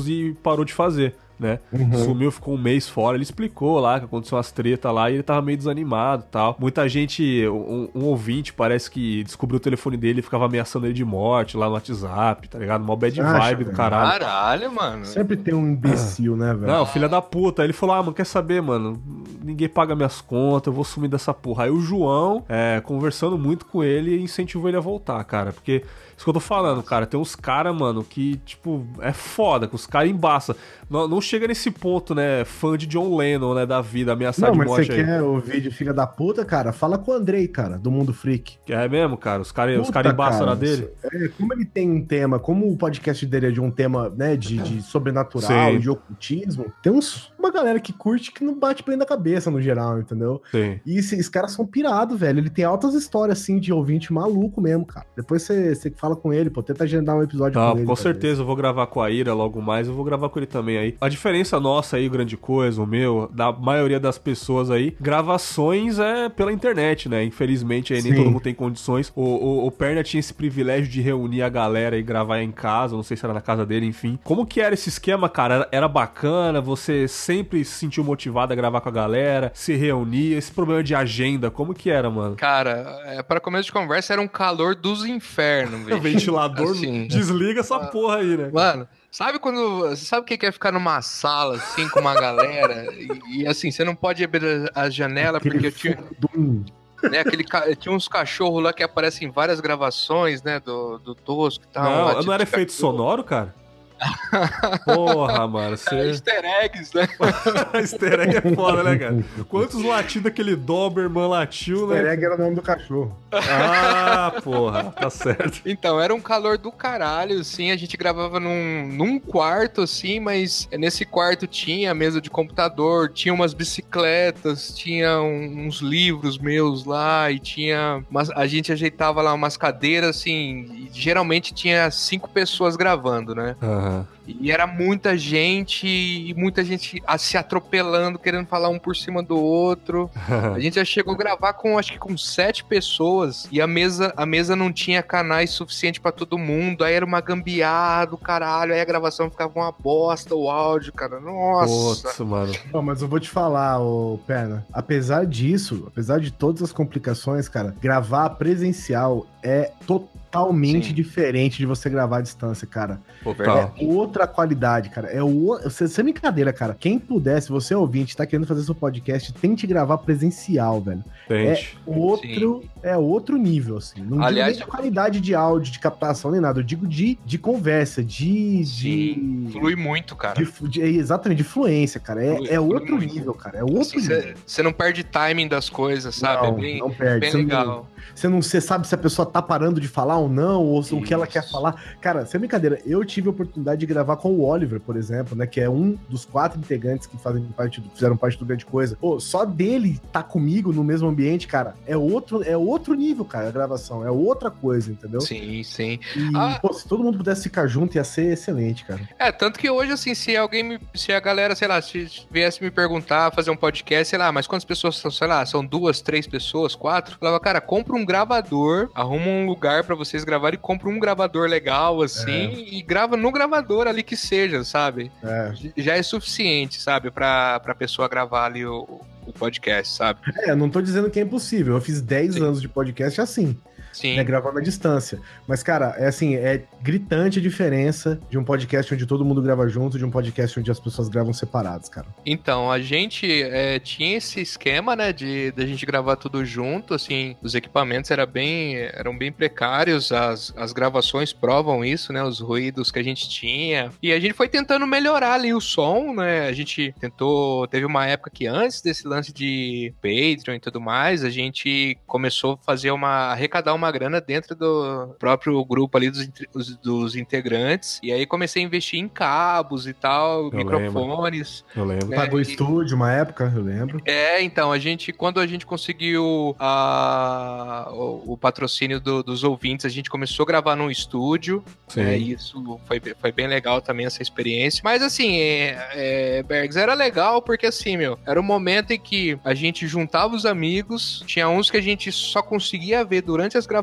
e parou de fazer. Né? Sumiu, ficou um mês fora. Ele explicou lá que aconteceu umas tretas lá e ele tava meio desanimado e tal. Muita gente, um, um ouvinte, parece que descobriu o telefone dele e ficava ameaçando ele de morte lá no WhatsApp, tá ligado? Mó bad Acha, vibe do caralho. Caralho, mano. Sempre tem um imbecil, né, velho? Não, filha da puta. Aí ele falou: Ah, mano, quer saber, mano? ninguém paga minhas contas, eu vou sumir dessa porra. Aí o João, é, conversando muito com ele, incentivou ele a voltar, cara. Porque isso que eu tô falando, cara. Tem uns caras, mano, que, tipo, é foda, que os caras embaçam. Não, não, chega nesse ponto, né? Fã de John Lennon, né? Da vida, ameaçar não, de morte. Não, mas você quer ouvir de filha da puta, cara? Fala com o Andrei, cara, do Mundo Freak. É mesmo, cara? Os caras cara embaçam na dele? É, como ele tem um tema, como o podcast dele é de um tema, né? De, de sobrenatural, Sim. de ocultismo, tem uns, uma galera que curte que não bate bem na cabeça no geral, entendeu? Sim. E esses caras são pirados, velho. Ele tem altas histórias, assim, de ouvinte maluco mesmo, cara. Depois você, você fala com ele, pô, tenta agendar um episódio ah, com ele. Com certeza, eu vou gravar com a Ira logo mais, eu vou gravar com ele também aí. A diferença nossa aí, grande coisa, o meu, da maioria das pessoas aí, gravações é pela internet, né? Infelizmente aí nem Sim. todo mundo tem condições. O, o, o, Perna tinha esse privilégio de reunir a galera e gravar em casa, não sei se era na casa dele, enfim. Como que era esse esquema, cara? Era, bacana? Você sempre se sentiu motivado a gravar com a galera, se reunia? Esse problema de agenda, como que era, mano? Cara, é, para começo de conversa era um calor dos infernos, velho. Ventilador assim, desliga essa porra aí, né? Mano, Sabe quando. Você sabe o que é ficar numa sala, assim, com uma galera? E, e assim, você não pode abrir a janela Aquele porque eu tinha. Né, aquele, tinha uns cachorros lá que aparecem em várias gravações, né? Do, do Tosco e tal. Não, não era efeito sonoro, cara? Porra, mano. Você... É, easter eggs, né? easter egg é foda, né, cara? Quantos latidos aquele Doberman latiu, né? Easter egg era o nome do cachorro. Ah, porra, tá certo. Então, era um calor do caralho, assim. A gente gravava num, num quarto, assim, mas nesse quarto tinha mesa de computador, tinha umas bicicletas, tinha uns livros meus lá e tinha. Umas, a gente ajeitava lá umas cadeiras, assim. geralmente tinha cinco pessoas gravando, né? Uhum. E era muita gente, e muita gente se atropelando, querendo falar um por cima do outro. a gente já chegou a gravar com, acho que com sete pessoas, e a mesa, a mesa não tinha canais suficiente para todo mundo, aí era uma gambiarra do caralho, aí a gravação ficava uma bosta, o áudio, cara, nossa. Putz, mano. Pô, mas eu vou te falar, ô Perna, apesar disso, apesar de todas as complicações, cara, gravar presencial é totalmente Sim. diferente de você gravar à distância, cara. Total. É outra qualidade, cara. É o. Sem brincadeira, cara. Quem puder, se você é ouvinte, tá querendo fazer seu podcast, tente gravar presencial, velho. Tente. É outro, é outro nível, assim. Não Aliás, digo nem de qualidade de áudio, de captação, nem nada. Eu digo de, de conversa, de. Sim, de... flui muito, cara. De, de, exatamente, de fluência, cara. É, flui, é outro nível, cara. É outro assim, nível. Você não perde timing das coisas, sabe? Não, é bem, não perde. Bem legal. Não, você não você sabe se a pessoa tá parando de falar ou não, ou Isso. o que ela quer falar. Cara, sem brincadeira, eu tive a oportunidade de gravar com o Oliver, por exemplo, né? Que é um dos quatro integrantes que fazem parte do, fizeram parte do grande coisa. Pô, só dele tá comigo no mesmo ambiente, cara, é outro, é outro nível, cara, a gravação. É outra coisa, entendeu? Sim, sim. E, ah, pô, se todo mundo pudesse ficar junto, ia ser excelente, cara. É, tanto que hoje, assim, se alguém me. Se a galera, sei lá, se viesse me perguntar, fazer um podcast, sei lá, mas quantas pessoas são, sei lá, são duas, três pessoas, quatro? falava, cara, compra um gravador, arruma um lugar para vocês gravarem e compra um gravador legal, assim, é. e grava no gravador ali que seja, sabe? É. Já é suficiente, sabe, pra, pra pessoa gravar ali o, o podcast, sabe? É, não tô dizendo que é impossível. Eu fiz 10 anos de podcast assim. Sim. Né, gravando à distância. Mas, cara, é assim, é gritante a diferença de um podcast onde todo mundo grava junto de um podcast onde as pessoas gravam separados, cara. Então, a gente é, tinha esse esquema, né, de, de a gente gravar tudo junto, assim, os equipamentos era bem, eram bem precários, as, as gravações provam isso, né, os ruídos que a gente tinha. E a gente foi tentando melhorar ali o som, né, a gente tentou, teve uma época que antes desse lance de Patreon e tudo mais, a gente começou a fazer uma, arrecadar uma uma grana dentro do próprio grupo ali dos, dos integrantes. E aí comecei a investir em cabos e tal, eu microfones. Lembro. Eu lembro. É, Pagou e... estúdio uma época, eu lembro. É, então, a gente, quando a gente conseguiu a, o, o patrocínio do, dos ouvintes, a gente começou a gravar num estúdio. Sim. É, isso foi, foi bem legal também, essa experiência. Mas assim, é, é, Bergs, era legal porque assim, meu, era um momento em que a gente juntava os amigos, tinha uns que a gente só conseguia ver durante as gravações,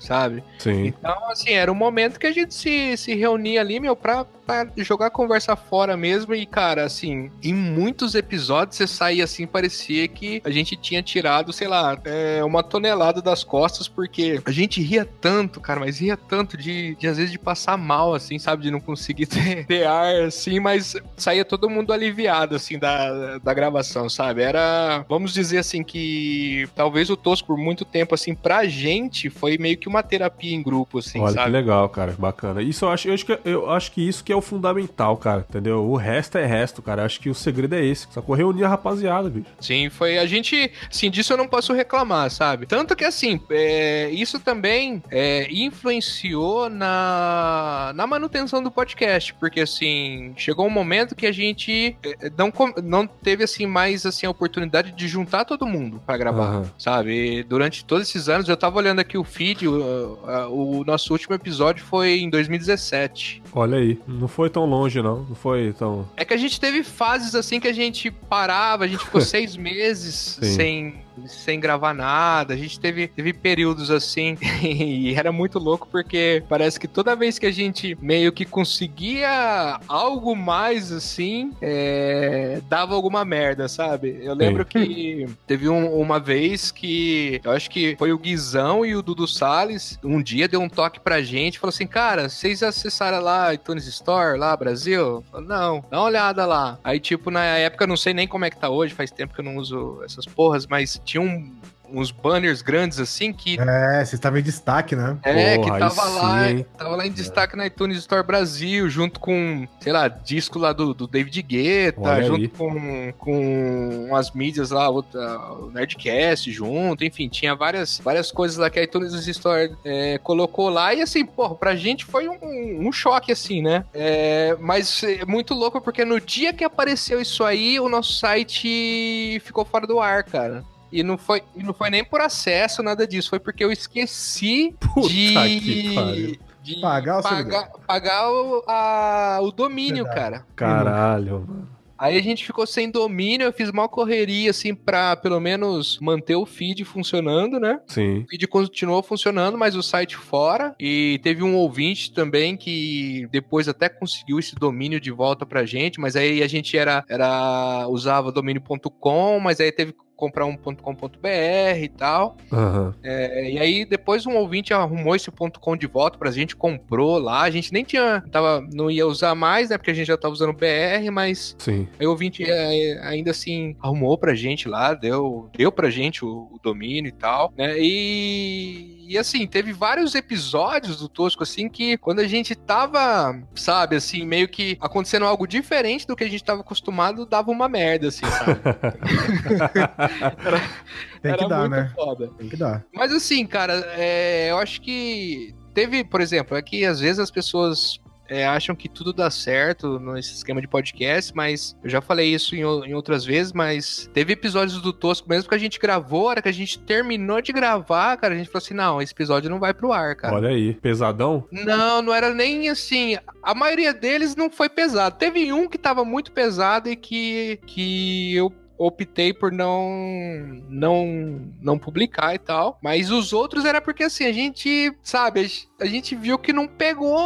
sabe? Sim. Então, assim, era um momento que a gente se, se reunia ali, meu, pra pra jogar a conversa fora mesmo. E, cara, assim, em muitos episódios você saía assim, parecia que a gente tinha tirado, sei lá, é, uma tonelada das costas, porque a gente ria tanto, cara, mas ria tanto de, de às vezes de passar mal, assim, sabe? De não conseguir ter, ter ar, assim, mas saía todo mundo aliviado, assim, da, da gravação, sabe? Era, vamos dizer assim, que talvez o Tosco, por muito tempo, assim, pra gente, foi meio que uma terapia em grupo, assim, Olha sabe? que legal, cara, bacana. Isso eu acho, eu acho, que, eu acho que isso que é o fundamental, cara, entendeu? O resto é resto, cara. Acho que o segredo é esse. Só correr unir a rapaziada, bicho. Sim, foi. A gente. Sim, disso eu não posso reclamar, sabe? Tanto que, assim, é, isso também é, influenciou na, na manutenção do podcast, porque, assim, chegou um momento que a gente é, não, com- não teve, assim, mais, assim, a oportunidade de juntar todo mundo pra gravar, Aham. sabe? E durante todos esses anos, eu tava olhando aqui o feed, o, o nosso último episódio foi em 2017. Olha aí. Não foi tão longe, não. Não foi tão. É que a gente teve fases assim que a gente parava, a gente ficou seis meses Sim. sem, sem gravar nada. A gente teve, teve períodos assim e era muito louco porque parece que toda vez que a gente meio que conseguia algo mais assim, é, dava alguma merda, sabe? Eu lembro que teve um- uma vez que eu acho que foi o Guizão e o Dudu Salles um dia deu um toque pra gente falou assim: Cara, vocês acessaram lá iTunes Store, lá Brasil? Falei, não, dá uma olhada lá. Aí, tipo, na época, eu não sei nem como é que tá hoje, faz tempo que eu não uso essas porras, mas tinha um- uns banners grandes assim que É, você estava em destaque, né? é, Porra, que tava lá, sim, tava lá em destaque na iTunes Store Brasil, junto com, sei lá, disco lá do, do David Guetta, Olha junto aí. com, com as mídias lá, outra, o Nerdcast junto, enfim, tinha várias, várias coisas lá que a iTunes Store é, colocou lá, e assim, porra, pra gente foi um, um choque, assim, né? É, mas é muito louco porque no dia que apareceu isso aí, o nosso site ficou fora do ar, cara. E não, foi, e não foi nem por acesso, nada disso. Foi porque eu esqueci Puta de, de Pagar o pagar, pagar o, a- o domínio, Verdade. cara. Caralho, mano. Aí a gente ficou sem domínio, eu fiz mal correria, assim, pra pelo menos manter o feed funcionando, né? Sim. O feed continuou funcionando, mas o site fora. E teve um ouvinte também que depois até conseguiu esse domínio de volta pra gente, mas aí a gente era, era usava domínio.com, mas aí teve que comprar um .com.br e tal. Aham. É, e aí depois um ouvinte arrumou esse ponto .com de volta pra gente, comprou lá, a gente nem tinha, tava, não ia usar mais, né, porque a gente já tava usando BR, mas Sim. aí o ouvinte é, ainda assim arrumou pra gente lá, deu, deu pra gente o, o domínio e tal, né, e, e assim, teve vários episódios do Tosco assim que quando a gente tava, sabe, assim, meio que acontecendo algo diferente do que a gente tava acostumado, dava uma merda, assim, sabe? Tem que Era dar, muito né? foda. Tem que dar. Mas assim, cara, é, eu acho que teve, por exemplo, é que às vezes as pessoas é, acham que tudo dá certo nesse esquema de podcast, mas eu já falei isso em, em outras vezes, mas teve episódios do Tosco mesmo que a gente gravou, a hora que a gente terminou de gravar, cara, a gente falou assim, não, esse episódio não vai pro ar, cara. Olha aí. Pesadão? Não, não era nem assim. A maioria deles não foi pesado. Teve um que tava muito pesado e que, que eu optei por não não não publicar e tal. Mas os outros era porque assim, a gente, sabe, a gente- viu que não pegou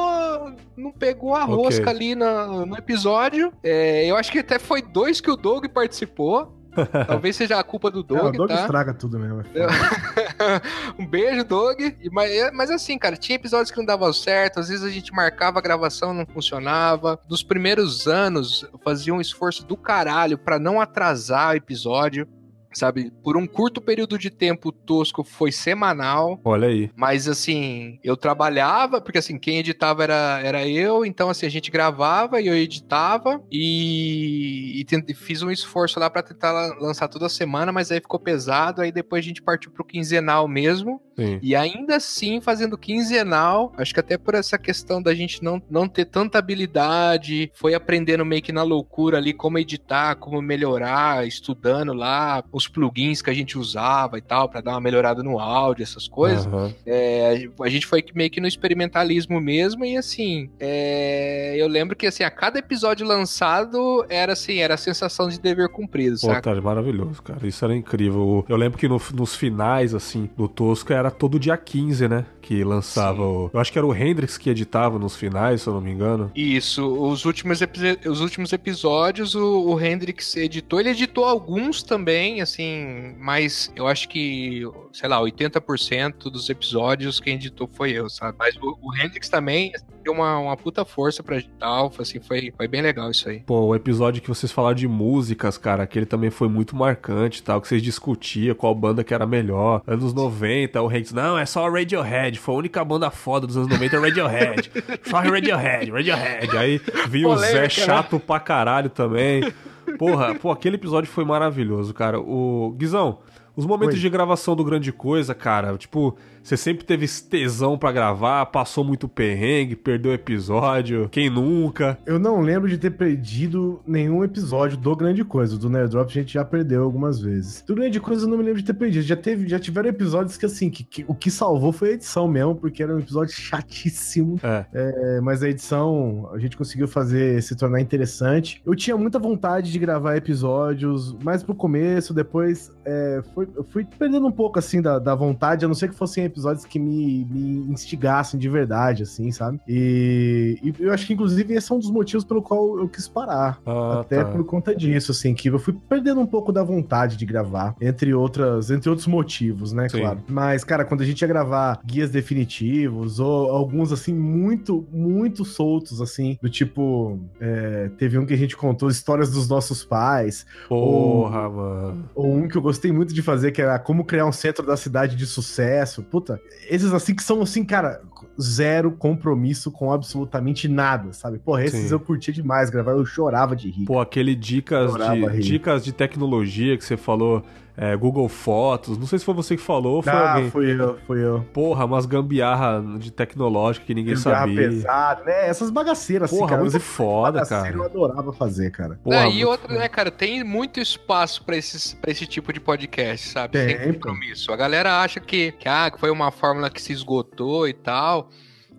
não pegou a Ok. rosca ali na- no episódio. É, eu acho que até foi dois que o Doug participou. Talvez seja a culpa do É, Doug, o Doug tá? estraga tudo mesmo. é foda. um beijo, Doug. E, Mas, é- mas assim, cara, tinha episódios que não davam certo, às vezes a gente marcava a gravação não funcionava. Nos primeiros anos, eu fazia um esforço do caralho pra não atrasar o episódio. Sabe, por um curto período de tempo, o Tosco foi semanal. Olha aí. Mas assim, eu trabalhava, porque assim, quem editava era, era eu, então assim, a gente gravava e eu editava e, e tent- fiz um esforço lá pra tentar la- lançar toda semana, mas aí ficou pesado, aí depois a gente partiu pro quinzenal mesmo. Sim. E ainda assim, fazendo quinzenal, acho que até por essa questão da gente não, não ter tanta habilidade, foi aprendendo meio que na loucura ali como editar, como melhorar, estudando lá os plugins que a gente usava e tal, pra dar uma melhorada no áudio, essas coisas. Aham. É, a gente foi meio que no experimentalismo mesmo, e assim, é, eu lembro que assim, a cada episódio lançado era assim, era a sensação de dever cumprido, Pô, saca? tá maravilhoso, cara. Isso era incrível. Eu lembro que no- nos finais, assim, do Tosco era todo dia 15, né? Que lançava o. Eu acho que era o Hendrix que editava nos finais, se eu não me engano. Isso, os últimos, os últimos episódios o, o Hendrix editou. Ele editou alguns também, assim, mas eu acho que, sei lá, 80% dos episódios quem editou foi eu, sabe? Mas o, o Hendrix também deu uma, uma puta força pra editar, assim, foi, foi bem legal isso aí. Pô, o episódio que vocês falaram de músicas, cara, aquele também foi muito marcante, tal, que vocês discutiam qual banda que era melhor. Anos 90, o Hanks, não, é só Radiohead, foi a única banda foda dos anos 90, Radiohead. só Radiohead, Radiohead. Aí viu o Zé né? chato pra caralho também. Porra, pô, aquele episódio foi maravilhoso, cara. O Guizão, os momentos Oi. de gravação do Grande Coisa, cara, tipo, você sempre teve tesão para gravar, passou muito perrengue, perdeu episódio, quem nunca? Eu não lembro de ter perdido nenhum episódio do Grande Coisa. Do Nerd Drop a gente já perdeu algumas vezes. Do Grande Coisa eu não me lembro de ter perdido. Já, teve, já tiveram episódios que, assim, que, que o que salvou foi a edição mesmo, porque era um episódio chatíssimo. É. É, mas a edição a gente conseguiu fazer se tornar interessante. Eu tinha muita vontade de gravar episódios, mais pro começo, depois é, foi, eu fui perdendo um pouco, assim, da, da vontade, a não ser que fossem episódios que me, me instigassem de verdade, assim, sabe? E, e, eu acho que, inclusive, esse é um dos motivos pelo qual eu quis parar. Ah, até tá. por conta disso, assim, que eu fui perdendo um pouco da vontade de gravar, entre outras, entre outros motivos, né, Sim. claro. Mas, cara, quando a gente ia gravar guias definitivos, ou alguns, assim, muito, muito soltos, assim, do tipo, é, teve um que a gente contou histórias dos nossos pais. Porra, ou, mano. Ou um que eu gostei muito de fazer, que era como criar um centro da cidade de sucesso. Puta, puta, esses assim que são assim, cara, zero compromisso com absolutamente nada, sabe? Porra, esses Sim. eu curtia demais gravar, eu chorava de rir. Pô, aquele dicas de, dicas de tecnologia que você falou é, Google Fotos. Não sei se foi você que falou ou foi ah, alguém. fui eu, fui eu. Porra, umas gambiarra de tecnológica que ninguém gambiarra sabia. pesada, né? Essas bagaceiras, assim, Porra, cara. muito foda, cara. Eu adorava fazer, cara. Porra, e outra, foda. né, cara, tem muito espaço pra, esses, pra esse tipo de podcast, sabe? Tem, Sem compromisso. A galera acha que, que, ah, que foi uma fórmula que se esgotou e tal.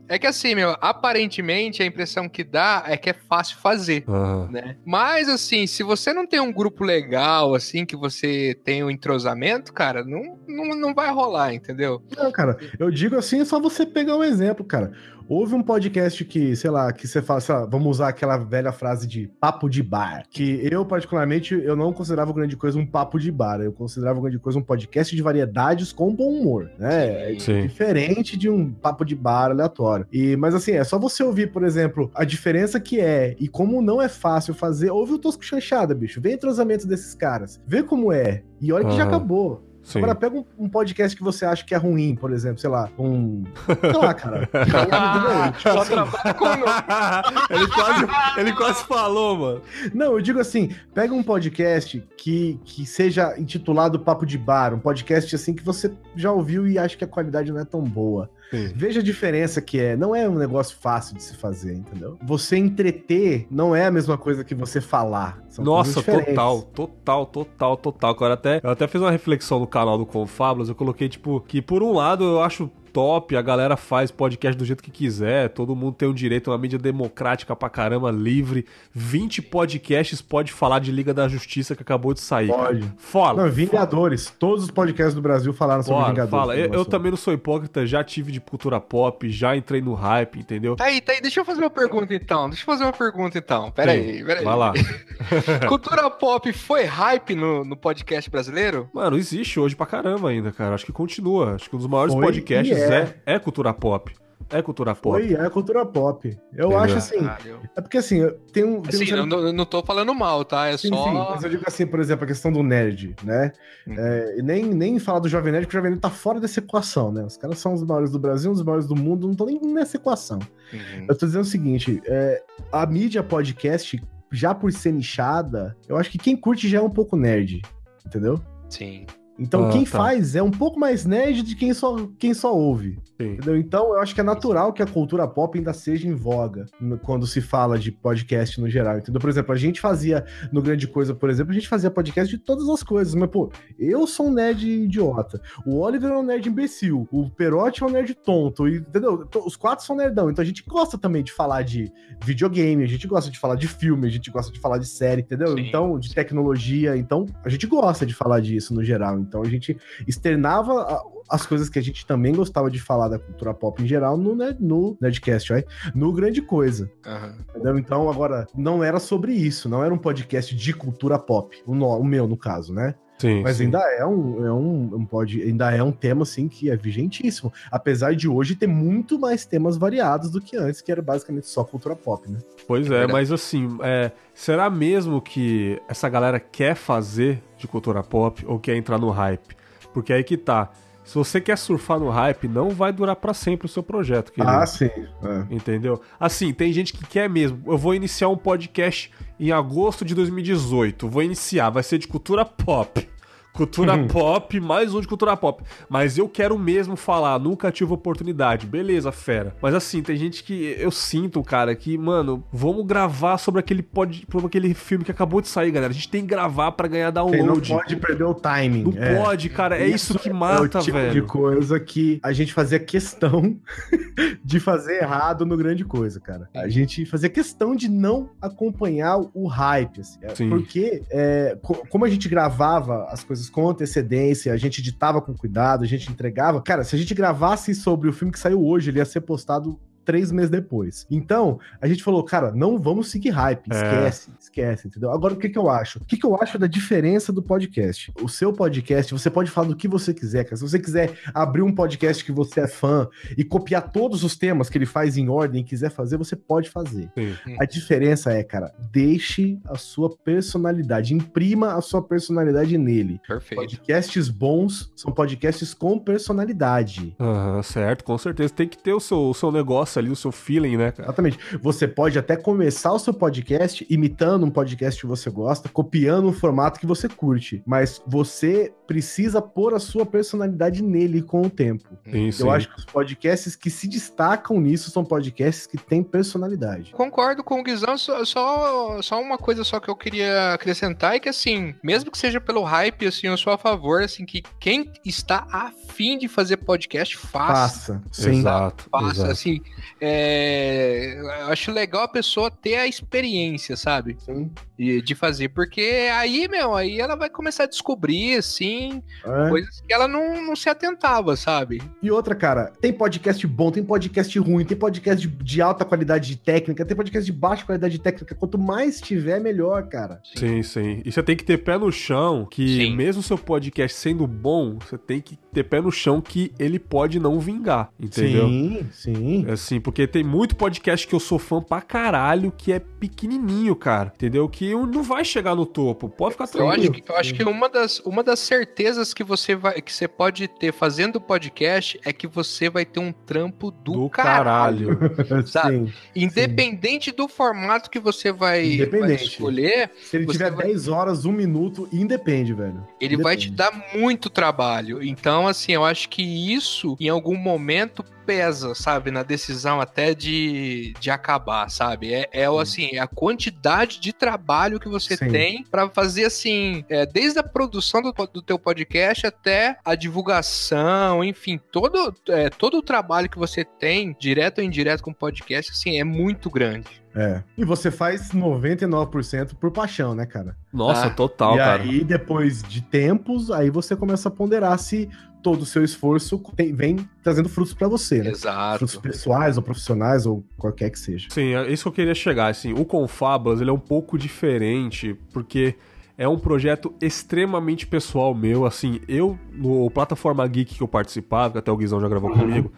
É que assim, meu, aparentemente a impressão que dá é que é fácil fazer, uhum. né? Mas assim, se você não tem um grupo legal, assim, que você tem o um entrosamento, cara, não, não, não vai rolar, entendeu? Não, cara, eu digo assim, é só você pegar um exemplo, cara. Houve um podcast que, sei lá, que você fala, sei lá, vamos usar aquela velha frase de papo de bar, que eu, particularmente, eu não considerava grande coisa um papo de bar, eu considerava grande coisa um podcast de variedades com bom humor, né? Sim. É diferente de um papo de bar aleatório. E, mas assim, é só você ouvir, por exemplo, a diferença que é e como não é fácil fazer, ouve o Tosco Chanchada, bicho, vê o entrosamento desses caras, vê como é, e olha que uhum. já acabou. Sim. Agora, pega um, um, podcast que você acha que é ruim, por exemplo, sei lá, um. Sei lá, cara. Só trabalha com ele, quase, ele quase falou, mano. Não, eu digo assim: pega um podcast que, que seja intitulado Papo de Bar, um podcast assim que você já ouviu e acha que a qualidade não é tão boa. Sim. Veja a diferença que é. Não é um negócio fácil de se fazer, entendeu? Você entreter não é a mesma coisa que você falar. São Nossa, total, total, total, total. Agora até, eu até fiz uma reflexão no canal do Confábulas, eu coloquei, tipo, que por um lado eu acho top, a galera faz podcast do jeito que quiser, todo mundo tem o direito, uma mídia democrática pra caramba, livre. 20 podcasts pode falar de Liga da Justiça que acabou de sair. Pode. Fala. Não, Vingadores. Fala. Todos os podcasts do Brasil falaram sobre Bora, Vingadores. Fala. Eu, eu, também não sou hipócrita, já tive de cultura pop, já entrei no hype, entendeu? Tá aí, tá aí. Deixa eu fazer uma pergunta então. Deixa eu fazer uma pergunta então. Pera Sim. aí, pera aí. Vai lá. cultura pop foi hype no, no podcast brasileiro? Mano, existe hoje pra caramba ainda, cara. Acho que continua. Acho que um dos maiores foi podcasts é. é, é cultura pop. É cultura pop. Foi, é cultura pop. Eu é. acho assim. Caralho. É porque assim, tem um. Tem assim, um não, não tô falando mal, tá? É sim, só. Sim, mas eu digo assim, por exemplo, a questão do nerd, né? Uhum. É, nem, nem falar do Jovem Nerd, porque o Jovem Nerd tá fora dessa equação, né? Os caras são os maiores do Brasil, os maiores do mundo, não estão nem nessa equação. Uhum. Eu tô dizendo o seguinte: é, a mídia podcast, já por ser nichada, eu acho que quem curte já é um pouco nerd, entendeu? Sim. Então, ah, quem tá. faz é um pouco mais nerd de quem só, quem só ouve. Entendeu? Então, eu acho que é natural que a cultura pop ainda seja em voga quando se fala de podcast no geral. Entendeu? Por exemplo, a gente fazia no Grande Coisa, por exemplo, a gente fazia podcast de todas as coisas. Mas, pô, eu sou um nerd idiota. O Oliver é um nerd imbecil. O Perotti é um nerd tonto. Entendeu? Os quatro são nerdão. Então, a gente gosta também de falar de videogame, a gente gosta de falar de filme, a gente gosta de falar de série, entendeu? Sim. Então, de tecnologia. Então, a gente gosta de falar disso no geral. Então a gente externava as coisas que a gente também gostava de falar da cultura pop em geral no, no Nerdcast, no Grande Coisa. Uhum. Entendeu? Então, agora, não era sobre isso, não era um podcast de cultura pop, o, no, o meu, no caso, né? Sim, Mas sim. ainda é um, é um, um pode, ainda é um tema assim que é vigentíssimo, apesar de hoje ter muito mais temas variados do que antes, que era basicamente só cultura pop, né? Pois é, mas assim, é, será mesmo que essa galera quer fazer de cultura pop ou quer entrar no hype? Porque aí que tá. Se você quer surfar no hype, não vai durar para sempre o seu projeto. Querido. Ah, sim. É. Entendeu? Assim, tem gente que quer mesmo. Eu vou iniciar um podcast em agosto de 2018. Vou iniciar, vai ser de cultura pop. Cultura uhum. pop, mais um de cultura pop. Mas eu quero mesmo falar, nunca tive oportunidade. Beleza, fera. Mas assim, tem gente que eu sinto, cara, que, mano, vamos gravar sobre aquele, pod, sobre aquele filme que acabou de sair, galera. A gente tem que gravar para ganhar download. Você não pode perder o timing. Não é. pode, cara. É isso, isso que mata, é o tipo velho. de coisa que a gente fazia questão de fazer errado no grande coisa, cara. A gente fazia questão de não acompanhar o hype, assim. É, Sim. Porque, é, como a gente gravava as coisas com antecedência, a gente editava com cuidado, a gente entregava. Cara, se a gente gravasse sobre o filme que saiu hoje, ele ia ser postado três meses depois. Então, a gente falou, cara, não vamos seguir hype, é. esquece, é. esquece, entendeu? Agora, o que que eu acho? O que que eu acho da diferença do podcast? O seu podcast, você pode falar do que você quiser, cara. Se você quiser abrir um podcast que você é fã e copiar todos os temas que ele faz em ordem e quiser fazer, você pode fazer. Sim. A diferença é, cara, deixe a sua personalidade, imprima a sua personalidade nele. Perfeito. Podcasts bons são podcasts com personalidade. Uhum, certo, com certeza. Tem que ter o seu, o seu negócio ali, o seu feeling, né, cara? Exatamente. Você pode até começar o seu podcast imitando um podcast que você gosta, copiando um formato que você curte, mas você precisa pôr a sua personalidade nele com o tempo. Sim, Eu acho que os podcasts que se destacam nisso são podcasts que têm personalidade. Concordo com o Guizão, só, só, só uma coisa só que eu queria acrescentar é que, assim, mesmo que seja pelo hype, assim, eu sou a favor, assim, que quem está afim de fazer podcast, faça. Faça, sim. Exato. Faça, exato. assim, é, eu acho legal a pessoa ter a experiência, sabe? Sim. De, de fazer, porque aí, meu, aí ela vai começar a descobrir, assim, é. coisas que ela não, não se atentava, sabe? E outra, cara, tem podcast bom, tem podcast ruim, tem podcast de, de alta qualidade de técnica, tem podcast de baixa qualidade de técnica. Quanto mais tiver, melhor, cara. Sim, sim. sim. E você tem que ter pé no chão, que sim. mesmo seu podcast sendo bom, você tem que ter pé no chão que ele pode não vingar, entendeu? Sim, sim. Assim, porque tem muito podcast que eu sou fã pra caralho que é pequenininho, cara. Entendeu? Que não vai chegar no topo. Pode ficar tranquilo. Eu acho que, eu acho que uma, das, uma das certezas que você vai que você pode ter fazendo podcast é que você vai ter um trampo do, do caralho. caralho sabe? Sim, Independente sim. do formato que você vai, vai escolher. Se ele tiver vai... 10 horas, 1 minuto, independe, velho. Ele independe. vai te dar muito trabalho. Então, assim, eu acho que isso, em algum momento, pesa, sabe, na decisão até de, de acabar, sabe? É, é assim, é a quantidade de trabalho que você Sim. tem para fazer assim, é, desde a produção do, do teu podcast até a divulgação, enfim, todo, é, todo o trabalho que você tem, direto ou indireto com o podcast, assim, é muito grande. É. E você faz 99% por paixão, né, cara? Nossa, ah. total, e cara. E aí, depois de tempos, aí você começa a ponderar se todo o seu esforço tem, vem trazendo frutos para você, né? Exato. Frutos pessoais ou profissionais ou qualquer que seja. Sim, é isso que eu queria chegar. Assim, o Confablas, ele é um pouco diferente, porque é um projeto extremamente pessoal meu. Assim, eu, no Plataforma Geek que eu participava, que até o Guizão já gravou uhum. comigo,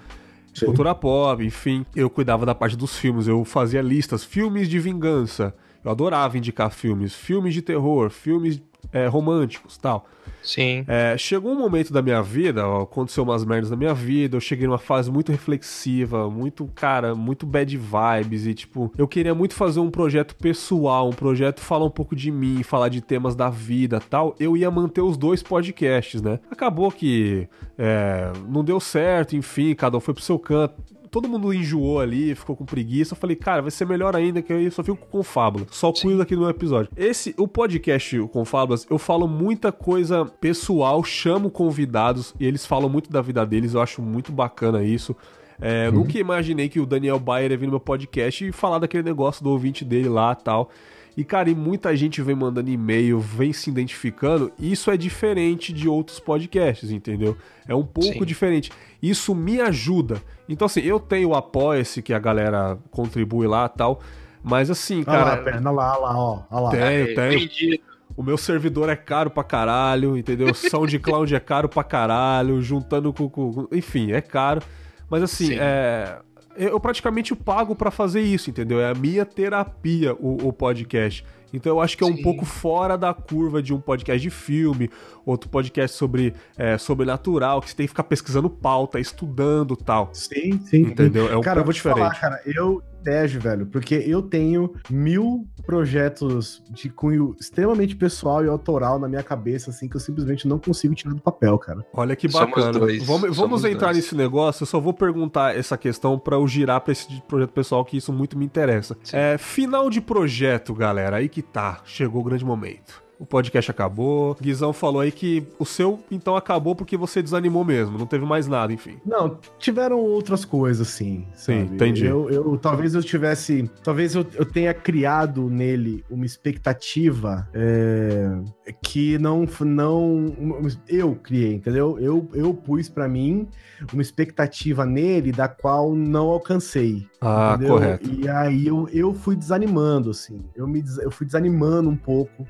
Sim. cultura pop, enfim, eu cuidava da parte dos filmes, eu fazia listas, filmes de vingança. Eu adorava indicar filmes, filmes de terror, filmes é, românticos tal. Sim. É, chegou um momento da minha vida, ó, aconteceu umas merdas na minha vida, eu cheguei numa fase muito reflexiva, muito, cara, muito bad vibes e, tipo, eu queria muito fazer um projeto pessoal, um projeto falar um pouco de mim, falar de temas da vida tal. Eu ia manter os dois podcasts, né? Acabou que é, não deu certo, enfim, cada um foi pro seu canto todo mundo enjoou ali, ficou com preguiça. Eu falei, cara, vai ser melhor ainda que eu só fico com fábula. Só cuido aqui no episódio. Esse, o podcast com fábulas, eu falo muita coisa pessoal, chamo convidados e eles falam muito da vida deles. Eu acho muito bacana isso. É, uhum. Nunca imaginei que o Daniel Bayer ia vir no meu podcast e falar daquele negócio do ouvinte dele lá tal. E, cara, e muita gente vem mandando e-mail, vem se identificando. Isso é diferente de outros podcasts, entendeu? É um pouco Sim. diferente. Isso me ajuda. Então, assim, eu tenho o Apoia-se, que a galera contribui lá tal. Mas assim, cara. Olha lá, perna lá, lá, ó. Olha lá. Tenho, tenho. O meu servidor é caro pra caralho, entendeu? SoundCloud é caro pra caralho, juntando com, com. Enfim, é caro. Mas assim, Sim. é eu praticamente pago para fazer isso, entendeu? É a minha terapia o, o podcast. Então eu acho que é um Sim. pouco fora da curva de um podcast de filme, outro podcast sobre é, sobrenatural, que você tem que ficar pesquisando pauta, estudando tal. Sim, sim. Entendeu? É um cara, pouco diferente. Falar, cara, eu invejo, velho, porque eu tenho mil projetos de cunho extremamente pessoal e autoral na minha cabeça, assim, que eu simplesmente não consigo tirar do papel, cara. Olha que bacana. Vamos, vamos entrar dois. nesse negócio, eu só vou perguntar essa questão para eu girar pra esse projeto pessoal, que isso muito me interessa. É, final de projeto, galera, aí que tá, chegou o grande momento o podcast acabou. Guizão falou aí que o seu então acabou porque você desanimou mesmo, não teve mais nada, enfim. Não, tiveram outras coisas, sim. Sim, entendi. Eu, eu, talvez eu tivesse. Talvez eu, eu tenha criado nele uma expectativa é, que não. não eu criei, entendeu? Eu, eu pus para mim uma expectativa nele da qual não alcancei. Ah, entendeu? correto. E aí eu, eu fui desanimando, assim. Eu, me, eu fui desanimando um pouco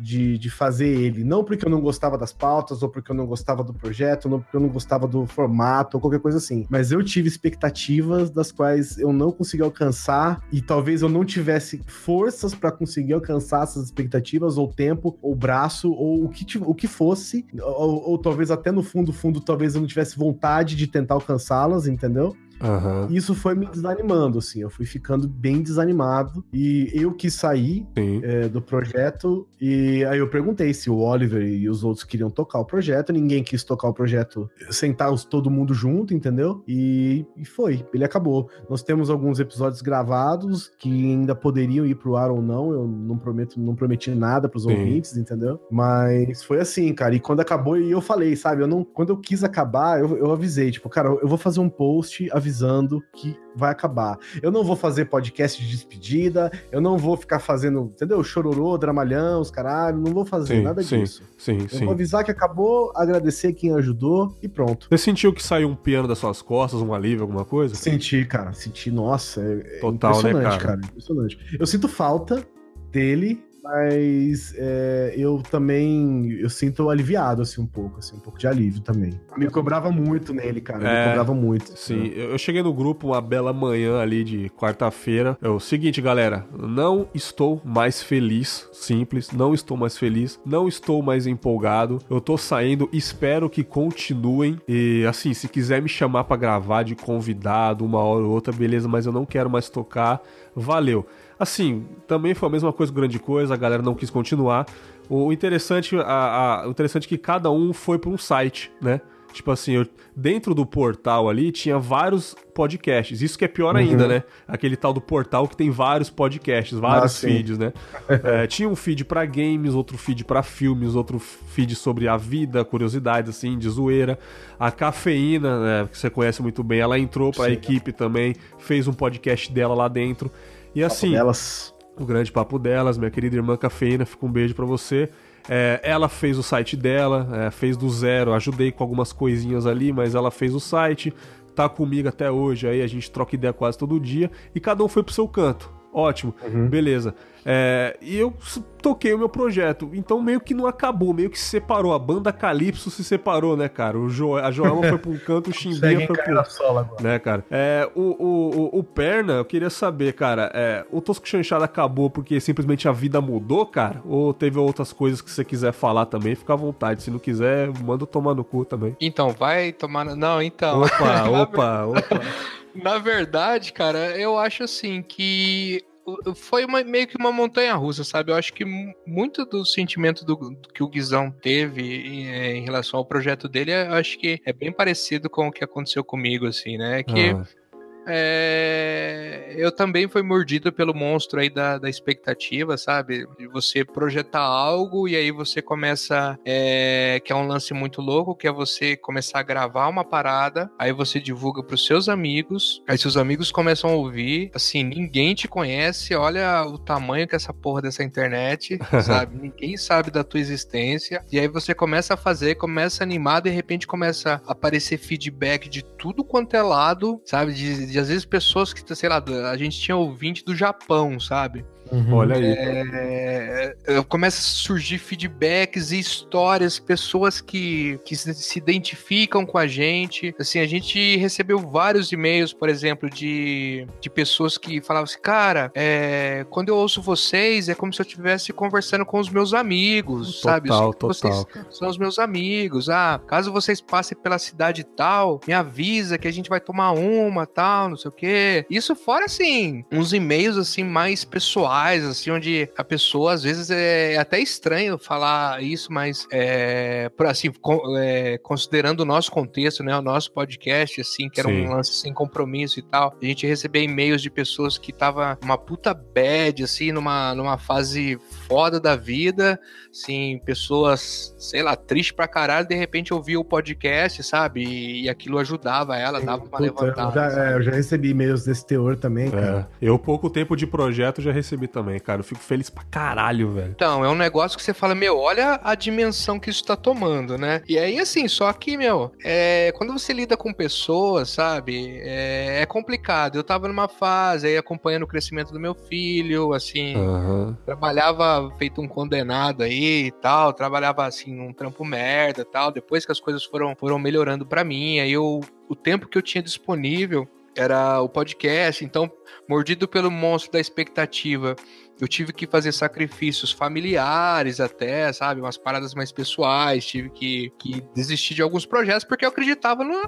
de, de fazer ele. Não porque eu não gostava das pautas, ou porque eu não gostava do projeto, não porque eu não gostava do formato, ou qualquer coisa assim. Mas eu tive expectativas das quais eu não consegui alcançar, e talvez eu não tivesse forças para conseguir alcançar essas expectativas, ou tempo, ou braço, ou o que, o que fosse, ou, ou talvez até no fundo, fundo, talvez eu não tivesse vontade de tentar alcançá-las, entendeu? Uhum. Isso foi me desanimando, assim. Eu fui ficando bem desanimado. E eu quis sair é, do projeto. E aí eu perguntei se o Oliver e os outros queriam tocar o projeto. Ninguém quis tocar o projeto, sentar os, todo mundo junto, entendeu? E, e foi. Ele acabou. Nós temos alguns episódios gravados que ainda poderiam ir pro ar ou não. Eu não prometo, não prometi nada pros Sim. ouvintes, entendeu? Mas foi assim, cara. E quando acabou, e eu falei, sabe? Eu não, quando eu quis acabar, eu, eu avisei, tipo, cara, eu vou fazer um post avisando avisando que vai acabar. Eu não vou fazer podcast de despedida, eu não vou ficar fazendo, entendeu? Chororô, dramalhão, os caralho, não vou fazer sim, nada sim, disso. Sim, eu sim. vou avisar que acabou, agradecer quem ajudou e pronto. Você sentiu que saiu um piano das suas costas, um alívio, alguma coisa? Senti, cara, senti, nossa, é, é Total, né, cara? cara? Impressionante. Eu sinto falta dele mas é, eu também eu sinto aliviado assim um pouco, assim, um pouco de alívio também. Me cobrava muito nele, cara, é, me cobrava muito. Sim, né? eu cheguei no grupo uma bela manhã ali de quarta-feira. É o seguinte, galera, não estou mais feliz, simples, não estou mais feliz, não estou mais empolgado. Eu tô saindo, espero que continuem e assim, se quiser me chamar para gravar de convidado uma hora ou outra, beleza, mas eu não quero mais tocar. Valeu. Assim, também foi a mesma coisa, grande coisa, a galera não quis continuar. O interessante, a, a, o interessante é que cada um foi para um site, né? Tipo assim, eu, dentro do portal ali tinha vários podcasts. Isso que é pior uhum. ainda, né? Aquele tal do portal que tem vários podcasts, vários ah, feeds, né? é, tinha um feed para games, outro feed para filmes, outro feed sobre a vida, curiosidades, assim, de zoeira. A Cafeína, né, que você conhece muito bem, ela entrou para a equipe também, fez um podcast dela lá dentro. E assim, delas. o grande papo delas, minha querida irmã Cafeína, fica um beijo para você. É, ela fez o site dela, é, fez do zero, ajudei com algumas coisinhas ali, mas ela fez o site, tá comigo até hoje, aí a gente troca ideia quase todo dia, e cada um foi pro seu canto. Ótimo, uhum. beleza. É, e eu toquei o meu projeto. Então meio que não acabou, meio que se separou. A banda Calypso se separou, né, cara? O jo a Joelma foi pra um canto, o Chimbinha foi pro. Né, cara? É, o, o, o, Perna, eu queria saber, cara, é, o Tosco Chanchada acabou porque simplesmente a vida mudou, cara? Ou teve outras coisas que você quiser falar também? Fica à vontade. Se não quiser, manda tomar no cu também. Então, vai tomar. Não, então. Opa, opa, opa. Na verdade, cara, eu acho assim que foi uma, meio que uma montanha russa, sabe? Eu acho que muito do sentimento do, do que o Guizão teve em, é, em, relação ao projeto dele, eu acho que é bem parecido com o que aconteceu comigo, assim, né? Que. Ah. é, eu também fui mordido pelo monstro aí da, da expectativa, sabe? De você projetar algo e aí você começa. É, que é um lance muito louco, que é você começar a gravar uma parada, aí você divulga pros seus amigos, aí seus amigos começam a ouvir, assim, ninguém te conhece, olha o tamanho que é essa porra dessa internet, sabe? ninguém sabe da tua existência, e aí você começa a fazer, começa a animar, de repente começa a aparecer feedback de tudo quanto é lado, sabe? De, de às vezes pessoas que, sei lá, a gente tinha ouvinte do Japão, sabe? Uhum. Olha aí. É, é, começa a surgir feedbacks e histórias, pessoas que, que se identificam com a gente. Assim, a gente recebeu vários e-mails, por exemplo, de, de pessoas que falavam assim, cara, é, quando eu ouço vocês, é como se eu estivesse conversando com os meus amigos, total, sabe? Total, vocês são os meus amigos. Ah, caso vocês passem pela cidade tal, me avisa que a gente vai tomar uma, tal, não sei o quê. Isso fora, assim, uns e-mails, assim, mais pessoais assim, onde a pessoa, às vezes, é até estranho falar isso, mas é, assim, é, considerando o nosso contexto, né, o nosso podcast, assim, que era Sim. um lance sem compromisso e tal, a gente recebia e-mails de pessoas que tava uma puta bad, assim, numa, numa fase foda da vida, assim, pessoas, sei lá, triste pra caralho, de repente ouvia o podcast, sabe? E, e aquilo ajudava ela, Sim, dava uma puta, levantada. Eu já, é, eu já recebi e-mails desse teor também, é, cara. Eu, pouco tempo de projeto, já recebi também, cara. Eu fico feliz pra caralho, velho. Então, é um negócio que você fala, meu, olha a dimensão que isso tá tomando, né? E aí, assim, só que, meu, é, quando você lida com pessoas, sabe, é, é, complicado. Eu tava numa fase aí acompanhando o crescimento do meu filho, assim, uhum. trabalhava feito um condenado aí e tal, trabalhava, assim, num trampo merda e tal. Depois que as coisas foram, foram melhorando para mim, aí eu, o tempo que eu tinha disponível era o podcast, então, mordido pelo monstro da expectativa, eu tive que fazer sacrifícios familiares até, sabe? Umas paradas mais pessoais, tive que, que desistir de alguns projetos porque eu acreditava no,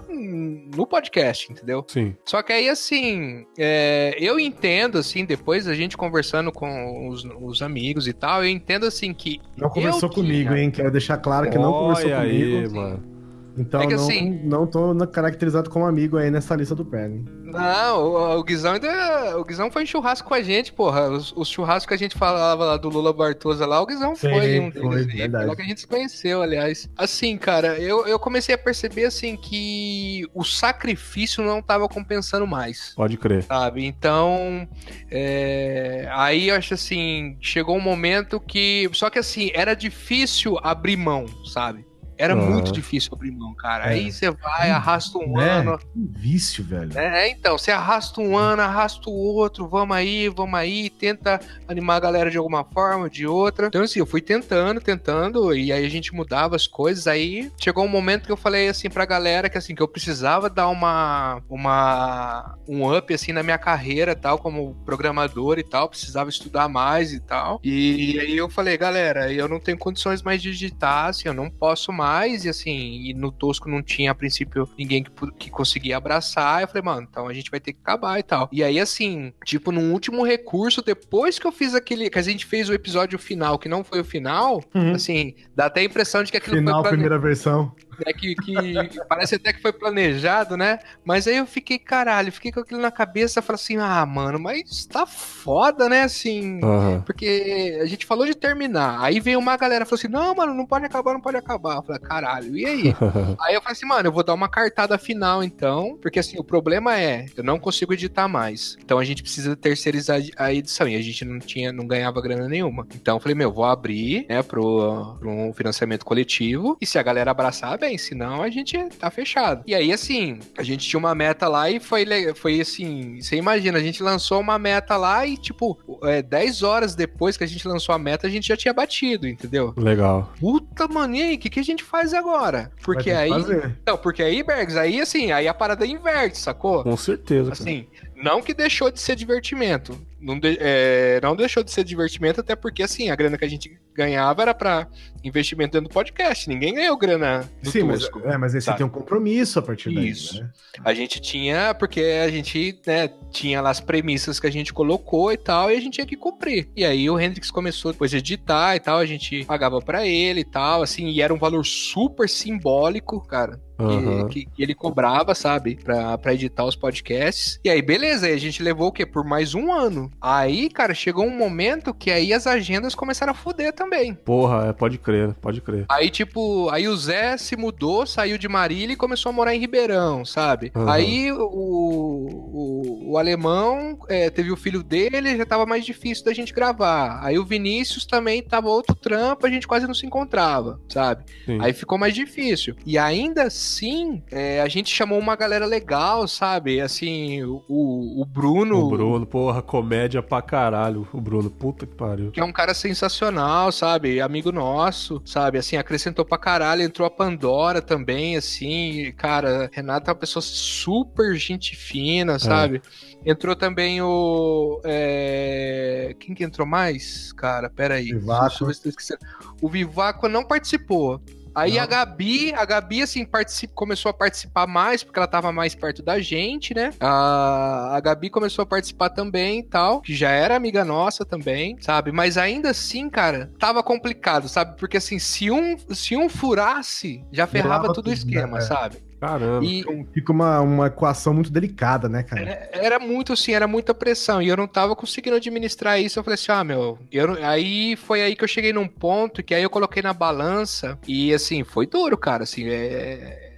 no podcast, entendeu? Sim. Só que aí, assim, é, eu entendo, assim, depois a gente conversando com os, os, amigos e tal, eu entendo, assim, que... Não conversou comigo, tinha... hein? Quero deixar claro que Olha não conversou aí, comigo. mano. Então é que, não, assim, não tô caracterizado como amigo aí nessa lista do Perry. Não, o, o Guizão ainda. O Guizão foi em churrasco com a gente, porra. Os, os churrascos que a gente falava lá do Lula Bartosa lá, o Guizão Sim, foi um deles. Foi, verdade. Lá que a gente se conheceu, aliás. Assim, cara, eu, eu comecei a perceber assim que o sacrifício não tava compensando mais. Pode crer. Sabe? Então. É... Aí eu acho assim, chegou um momento que. Só que assim, era difícil abrir mão, sabe? Era uhum. muito difícil abrir mão, cara. É. Aí você vai, arrasta um é, ano. Que vício, velho. É, então, você arrasta um ano, arrasta o outro, vamos aí, vamos aí, tenta animar a galera de alguma forma, de outra. Então, assim, eu fui tentando, tentando, e aí a gente mudava as coisas. Aí chegou um momento que eu falei assim pra galera que assim, que eu precisava dar uma. uma um up assim na minha carreira, tal, como programador e tal. Precisava estudar mais e tal. E aí eu falei, galera, eu não tenho condições mais de digitar, assim, eu não posso mais mais, e assim, e no Tosco não tinha a princípio ninguém que, que conseguia abraçar. Eu falei, mano, então a gente vai ter que acabar e tal. E aí, assim, tipo, num último recurso, depois que eu fiz aquele. que a gente fez o episódio final, que não foi o final, uhum. assim, dá até a impressão de que aquilo final, foi. Final, primeira versão. É que, que parece até que foi planejado, né? Mas aí eu fiquei, caralho, fiquei com aquilo na cabeça, falei assim, ah, mano, mas tá foda, né? Assim, uhum. porque a gente falou de terminar. Aí veio uma galera falou assim: não, mano, não pode acabar, não pode acabar. Eu falei, caralho, e aí? aí eu falei assim, mano, eu vou dar uma cartada final então, porque assim, o problema é, eu não consigo editar mais. Então a gente precisa terceirizar a edição. E a gente não tinha, não ganhava grana nenhuma. Então eu falei, meu, vou abrir, né, pro, pro um financiamento coletivo. E se a galera abraçar, bem, senão a gente tá fechado. E aí, assim, a gente tinha uma meta lá e foi, foi assim, você imagina, a gente lançou uma meta lá e, tipo, é, 10 horas depois que a gente lançou a meta, a gente já tinha batido, entendeu? Legal. Puta, mano, e aí, o que, que a gente faz agora? Porque aí. Fazer. Não, porque aí, Bergs, aí assim, aí a parada inverte, sacou? Com certeza. Assim, cara. não que deixou de ser divertimento não, de, é, não deixou de ser divertimento, até porque, assim, a grana que a gente ganhava era para investimento dentro do podcast. Ninguém ganhou grana no Sim, Tosco, mas, é, mas aí você tem um compromisso a partir Isso. daí, né? A gente tinha, porque a gente, né, tinha lá as premissas que a gente colocou e tal, e a gente tinha que cumprir. E aí o Hendrix começou depois de editar e tal, a gente pagava para ele e tal, assim, e era um valor super simbólico, cara. Uhum. Que, que, ele cobrava, sabe? Pra, pra editar os podcasts. E aí, beleza, aí a gente levou o quê? Por mais um ano. Aí, cara, chegou um momento que aí as agendas começaram a foder também. Porra, é, pode crer, pode crer. Aí, tipo, aí o Zé se mudou, saiu de Marília e começou a morar em Ribeirão, sabe? Uhum. Aí o, o, o alemão é, teve o filho dele, já tava mais difícil da gente gravar. Aí o Vinícius também tava outro trampo, a gente quase não se encontrava, sabe? Sim. Aí ficou mais difícil. E ainda assim, é, a gente chamou uma galera legal, sabe? Assim, o, o Bruno. O Bruno, porra, comédia pra caralho. O Bruno, puta que pariu. Que é um cara sensacional, sabe? Amigo nosso, sabe? Assim, acrescentou pra caralho. Entrou a Pandora também, assim. Cara, Renato é uma pessoa super gente fina, sabe? É. Entrou também o. É... Quem que entrou mais? Cara, peraí. Vivaco. Deixa eu ver se tô esquecendo. O Vivaco não participou. Aí Não. a Gabi, a Gabi, assim, começou a participar mais, porque ela tava mais perto da gente, né? A, a Gabi começou a participar também e tal, que já era amiga nossa também, sabe? Mas ainda assim, cara, tava complicado, sabe? Porque assim, se um, se um furasse, já ferrava todo o esquema, né? sabe? Caramba. E fica uma, uma equação muito delicada, né, cara? Era, era, muito, assim, era muita pressão. E eu não tava conseguindo administrar isso. Eu falei assim, ah, meu. Eu, aí foi aí que eu cheguei num ponto que aí eu coloquei na balança. E assim, foi duro, cara. Assim, é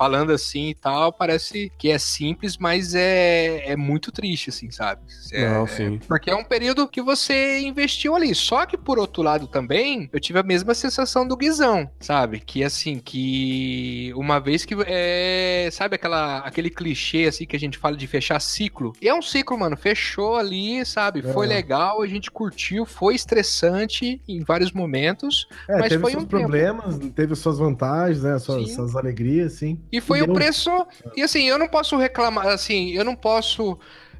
falando assim e tal, parece que é simples, mas é, é muito triste, assim, sabe? É, Não, sim. Porque é um período que você investiu ali. Só que, por outro lado, também, eu tive a mesma sensação do Guizão, sabe? Que, assim, que uma vez que, é, sabe aquela, aquele clichê, assim, que a gente fala de fechar ciclo? E é um ciclo, mano, fechou ali, sabe? Foi é. legal, a gente curtiu, foi estressante em vários momentos, é, mas teve foi seus um problemas, tempo. teve suas vantagens, né? Suas, suas alegrias, sim. E foi o preço. E assim, eu não posso reclamar, assim, eu não posso.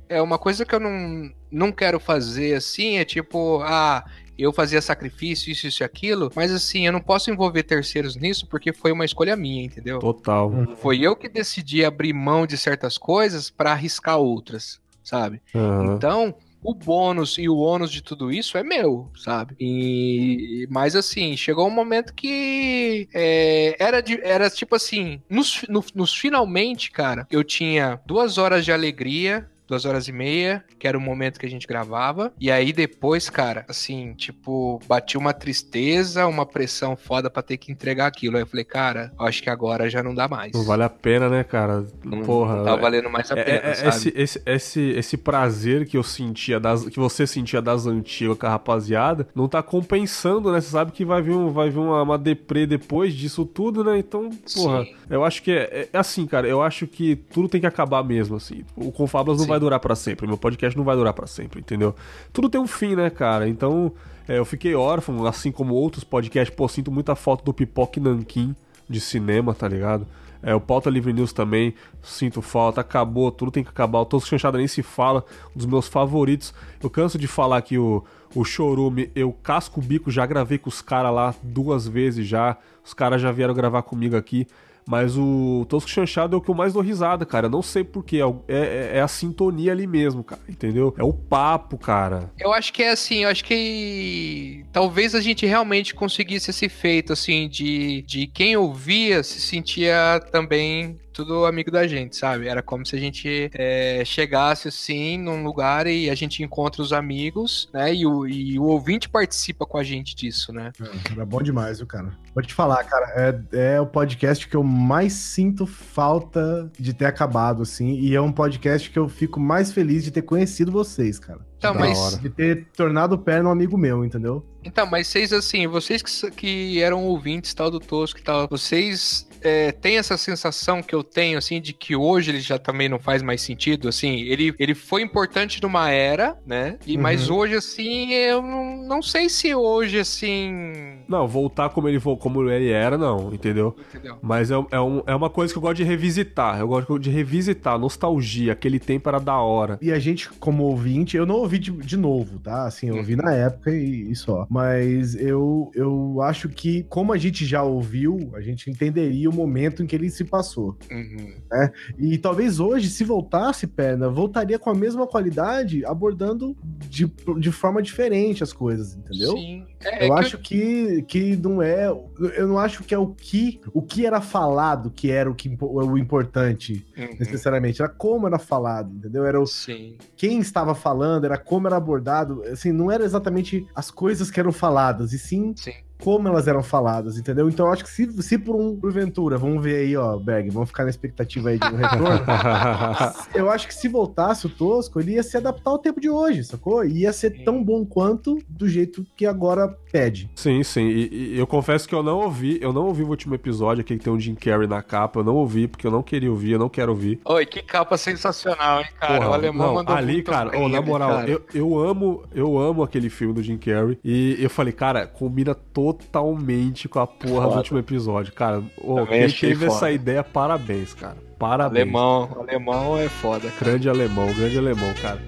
É uma coisa que eu não, não quero fazer assim, é tipo, ah, eu fazia sacrifício, isso, isso e aquilo, mas assim, eu não posso envolver terceiros nisso porque foi uma escolha minha, entendeu? Total. Foi eu que decidi abrir mão de certas coisas para arriscar outras, sabe? Uhum. Então, o bônus e o ônus de tudo isso é meu, sabe? E mas assim, chegou um momento que é, era, de, era tipo assim, nos, no, nos finalmente, cara, eu tinha duas horas de alegria duas horas e meia, que era o momento que a gente gravava. E aí depois, cara, assim, tipo, bati uma tristeza, uma pressão foda pra ter que entregar aquilo. Aí eu falei, cara, acho que agora já não dá mais. Não vale a pena, né, cara? Não, Porra. Não tá valendo mais a é, pena, é, sabe? Esse, esse, esse, esse prazer que eu sentia, das, que você sentia das antigas com a rapaziada, não tá compensando, né? Você sabe que vai vir, um, vai vir uma, uma deprê depois disso tudo, né? Então, porra, Sim. eu acho que é, é, assim, cara, eu acho que tudo tem que acabar mesmo, assim. O Confablas não vai durar para sempre, meu podcast não vai durar para sempre, entendeu? Tudo tem um fim, né, cara? Então, é, eu fiquei órfão, assim como outros podcasts, pô, sinto muita falta do Pipoque Nankin de cinema, tá ligado? É, o Pauta Livre News também, sinto falta, acabou, tudo tem que acabar. O Tosco Chanchada nem se fala, um dos meus favoritos. Eu canso de falar que o, o Chorume, eu casco o bico, já gravei com os caras lá duas vezes já. Os caras já vieram gravar comigo aqui. Mas o Tosco Chanchado é o que eu mais dou risada, cara. Não sei porquê. É, é, é, a sintonia ali mesmo, cara. Entendeu? É o papo, cara. Eu acho que é assim, eu acho que talvez a gente realmente conseguisse esse feito, assim, de, de quem ouvia se sentia também tudo amigo da gente, sabe? Era como se a gente é, chegasse assim num lugar e a gente encontra os amigos, né? E o, e o ouvinte participa com a gente disso, né? É, era bom demais, viu, cara? Vou te falar, cara, é, é o podcast que eu mais sinto falta de ter acabado, assim, e é um podcast que eu fico mais feliz de ter conhecido vocês, cara. Então, mas... De ter tornado o pé um amigo meu, entendeu? Então, mas vocês, assim, vocês que, que eram ouvintes tal do Tosco e tal, vocês é, tem essa sensação que eu tenho, assim, de que hoje ele já também não faz mais sentido, assim, ele, ele foi importante numa era, né? E, uhum. Mas hoje, assim, eu não, não sei se hoje, assim... Não, voltar como ele, como ele era, não, entendeu? Entendeu? Mas é, é, um, é uma coisa que eu gosto de revisitar, eu gosto de revisitar, nostalgia, aquele tempo era da hora. E a gente, como ouvinte, eu não ouvi de, de novo, tá? Assim, eu ouvi uhum. na época e, e só. Mas eu, eu acho que, como a gente já ouviu, a gente entenderia o momento em que ele se passou. Uhum. Né? E talvez hoje, se voltasse, Perna, voltaria com a mesma qualidade, abordando de, de forma diferente as coisas, entendeu? Sim. É, eu é acho que, que não é. Eu não acho que é o que o que era falado que era o, que, o importante, uhum. necessariamente. Era como era falado, entendeu? Era o, Sim. quem estava falando, era como era abordado. Assim, não era exatamente as coisas que eram faladas, e sim, sim como elas eram faladas, entendeu? Então eu acho que se, se por um porventura, vamos ver aí, ó, Berg, vamos ficar na expectativa aí de um retorno. eu acho que se voltasse o Tosco, ele ia se adaptar ao tempo de hoje, sacou? E ia ser tão bom quanto do jeito que agora pede. Sim, sim. E, e, eu confesso que eu não ouvi, eu não ouvi o último episódio aqui que tem um Jim Carrey na capa, eu não ouvi porque eu não queria ouvir, eu não quero ouvir. Oi, que capa sensacional, hein, cara? Porra, o alemão não, mandou ali, cara, oh, na moral, eu, eu amo, eu amo aquele filme do Jim Carrey e eu falei, cara, combina totalmente com a porra foda. do último episódio. Cara, oh, quem teve foda. essa ideia, parabéns, cara. Parabéns. Alemão, alemão é foda. Cara. Grande alemão, grande alemão, cara.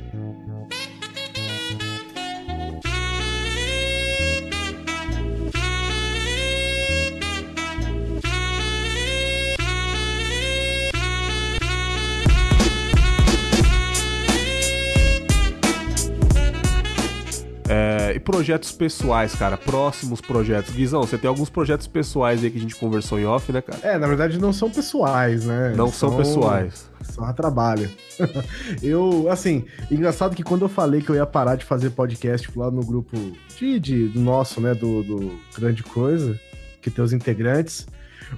É, e projetos pessoais, cara, próximos projetos. Guizão, você tem alguns projetos pessoais aí que a gente conversou em off, né, cara? É, na verdade não são pessoais, né? Não são, são pessoais. Só a trabalho. eu, assim, engraçado que quando eu falei que eu ia parar de fazer podcast lá no grupo de, de do nosso, né, do, do Grande Coisa, que tem os integrantes,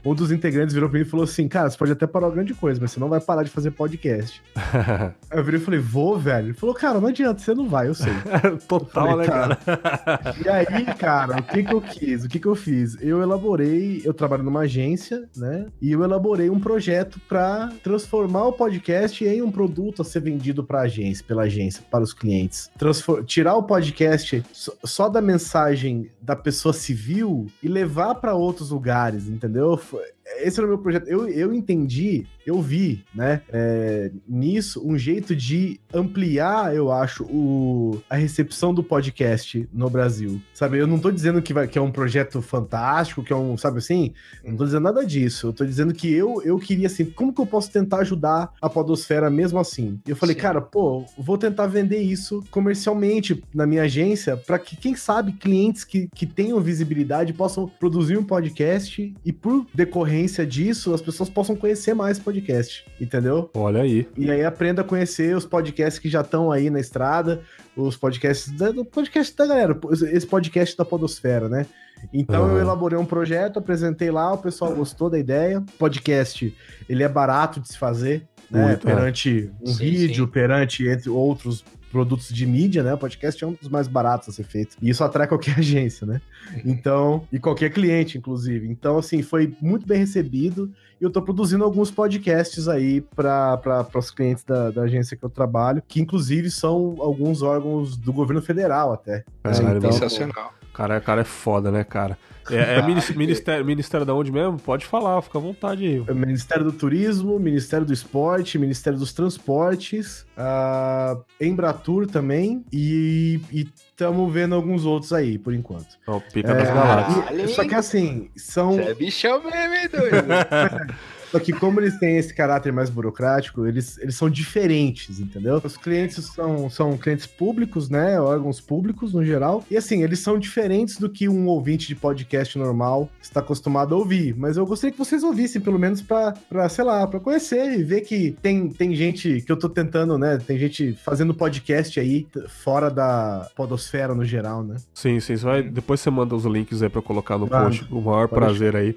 um dos integrantes virou pra mim e falou assim: Cara, você pode até parar grande coisa, mas você não vai parar de fazer podcast. Aí eu virei e falei: Vou, velho. Ele falou: Cara, não adianta, você não vai, eu sei. Total, falei, né, cara? e aí, cara, o que que eu quis? O que que eu fiz? Eu elaborei, eu trabalho numa agência, né? E eu elaborei um projeto para transformar o podcast em um produto a ser vendido pra agência, pela agência, para os clientes. Transfor tirar o podcast só da mensagem da pessoa civil e levar para outros lugares, entendeu? Wolf esse era o meu projeto. Eu, eu entendi, eu vi, né, é, nisso um jeito de ampliar, eu acho, o, a recepção do podcast no Brasil. Sabe, eu não tô dizendo que, vai, que é um projeto fantástico, que é um, sabe assim? Não tô dizendo nada disso. Eu tô dizendo que eu, eu queria, assim, como que eu posso tentar ajudar a podosfera mesmo assim? E eu falei, Sim. cara, pô, vou tentar vender isso comercialmente na minha agência para que, quem sabe, clientes que, que tenham visibilidade possam produzir um podcast e por decorrer decorrência disso, as pessoas possam conhecer mais podcast, entendeu? Olha aí. E aí aprenda a conhecer os podcasts que já estão aí na estrada, os podcasts do podcast da galera, esse podcast da Podosfera, né? Então uhum. eu elaborei um projeto, apresentei lá, o pessoal gostou da ideia. Podcast, ele é barato de se fazer, né? Muito, é. perante é. um sim, vídeo, sim. perante entre outros produtos de mídia, né? O podcast é um dos mais baratos a ser feito. E isso atrai qualquer agência, né? Uhum. Então, e qualquer cliente, inclusive. Então, assim, foi muito bem recebido. E eu tô produzindo alguns podcasts aí para os clientes da, da, agência que eu trabalho, que inclusive são alguns órgãos do governo federal até. É, né? então, sensacional. Cara, cara é foda, né, cara? É, é ministério, ministério da onde mesmo? Pode falar, fica à vontade aí. É ministério do Turismo, Ministério do Esporte, Ministério dos Transportes, a Embratur também e estamos vendo alguns outros aí, por enquanto. O Pica é, das Galáxias. Só que assim, são... Você é bichão mesmo, hein, doido? Só que como eles têm esse caráter mais burocrático, eles, eles são diferentes, entendeu? Os clientes são, são clientes públicos, né? Órgãos públicos no geral. E assim, eles são diferentes do que um ouvinte de podcast normal está acostumado a ouvir. Mas eu gostaria que vocês ouvissem, pelo menos pra sei lá, pra conhecer e ver que tem, tem gente que eu tô tentando, né? Tem gente fazendo podcast aí fora da podosfera no geral, né? Sim, sim. Você vai, depois você manda os links aí pra colocar no post. O maior prazer aí.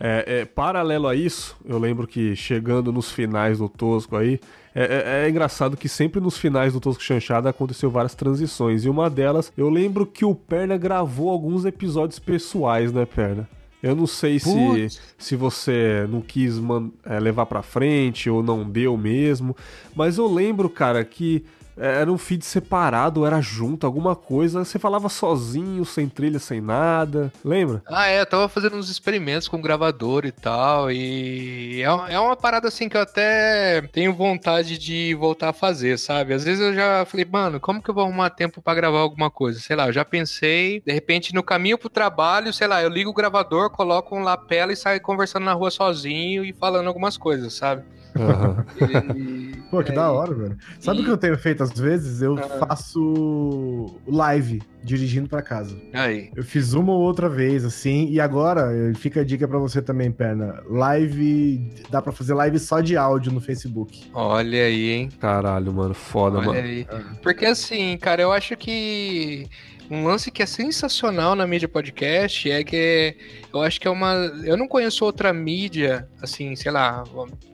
É, é, paralelo a isso, eu lembro que chegando nos finais do Tosco aí, é, é, é, engraçado que sempre nos finais do Tosco Chanchada aconteceu várias transições. E uma delas, eu lembro que o Perna gravou alguns episódios pessoais, né, Perna? Eu não sei se, se você não quis man, é, levar pra frente ou não deu mesmo, mas eu lembro, cara, que era um feed separado, era junto, alguma coisa. Você falava sozinho, sem trilha, sem nada. Lembra? Ah, é, eu tava fazendo uns experimentos com gravador e tal. E é, é uma parada assim que eu até tenho vontade de voltar a fazer, sabe? Às vezes eu já falei, mano, como que eu vou arrumar tempo para gravar alguma coisa? Sei lá, eu já pensei, de repente no caminho pro trabalho, sei lá, eu ligo o gravador, coloco um lapela e saio conversando na rua sozinho e falando algumas coisas, sabe? Uhum. E... Pô, que é, da hora, velho. Sabe o que eu tenho feito às vezes? Eu ah. faço live dirigindo para casa. Aí. Eu fiz uma ou outra vez, assim, e agora fica a dica para você também, Perna. Live. Dá para fazer live só de áudio no Facebook. Olha aí, hein? Caralho, mano. Foda, Olha mano. Aí. Porque assim, cara, eu acho que um lance que é sensacional na mídia podcast é que eu acho que é uma. Eu não conheço outra mídia, assim, sei lá,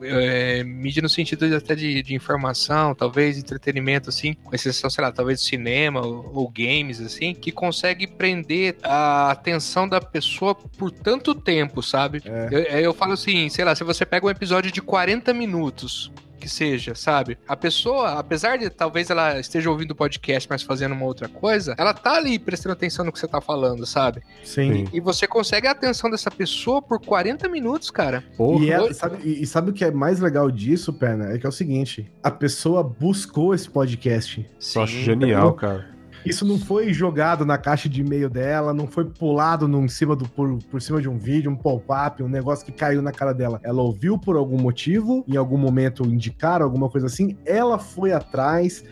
é, mídia no sentido de, até de, de, informação, talvez entretenimento, assim, com exceção, sei lá, talvez cinema ou, ou, games, assim, que consegue prender a atenção da pessoa por tanto tempo, sabe? É. Eu, eu falo assim, sei lá, se você pega um episódio de 40 minutos, que seja, sabe? A pessoa, apesar de talvez ela esteja ouvindo o podcast, mas fazendo uma outra coisa, ela tá ali prestando atenção no que você tá falando, sabe? Sim. E, e você consegue a atenção dessa pessoa por 40 minutos, cara. Porra. E, ela, sabe, e, sabe o que é mais legal disso, Perna? É que é o seguinte: a pessoa buscou esse podcast. Sim. Eu acho genial, cara. Isso não foi jogado na caixa de e-mail dela, não foi pulado cima do, por, por cima de um vídeo, um pop-up, um negócio que caiu na cara dela. Ela ouviu por algum motivo, em algum momento indicaram alguma coisa assim, ela foi atrás,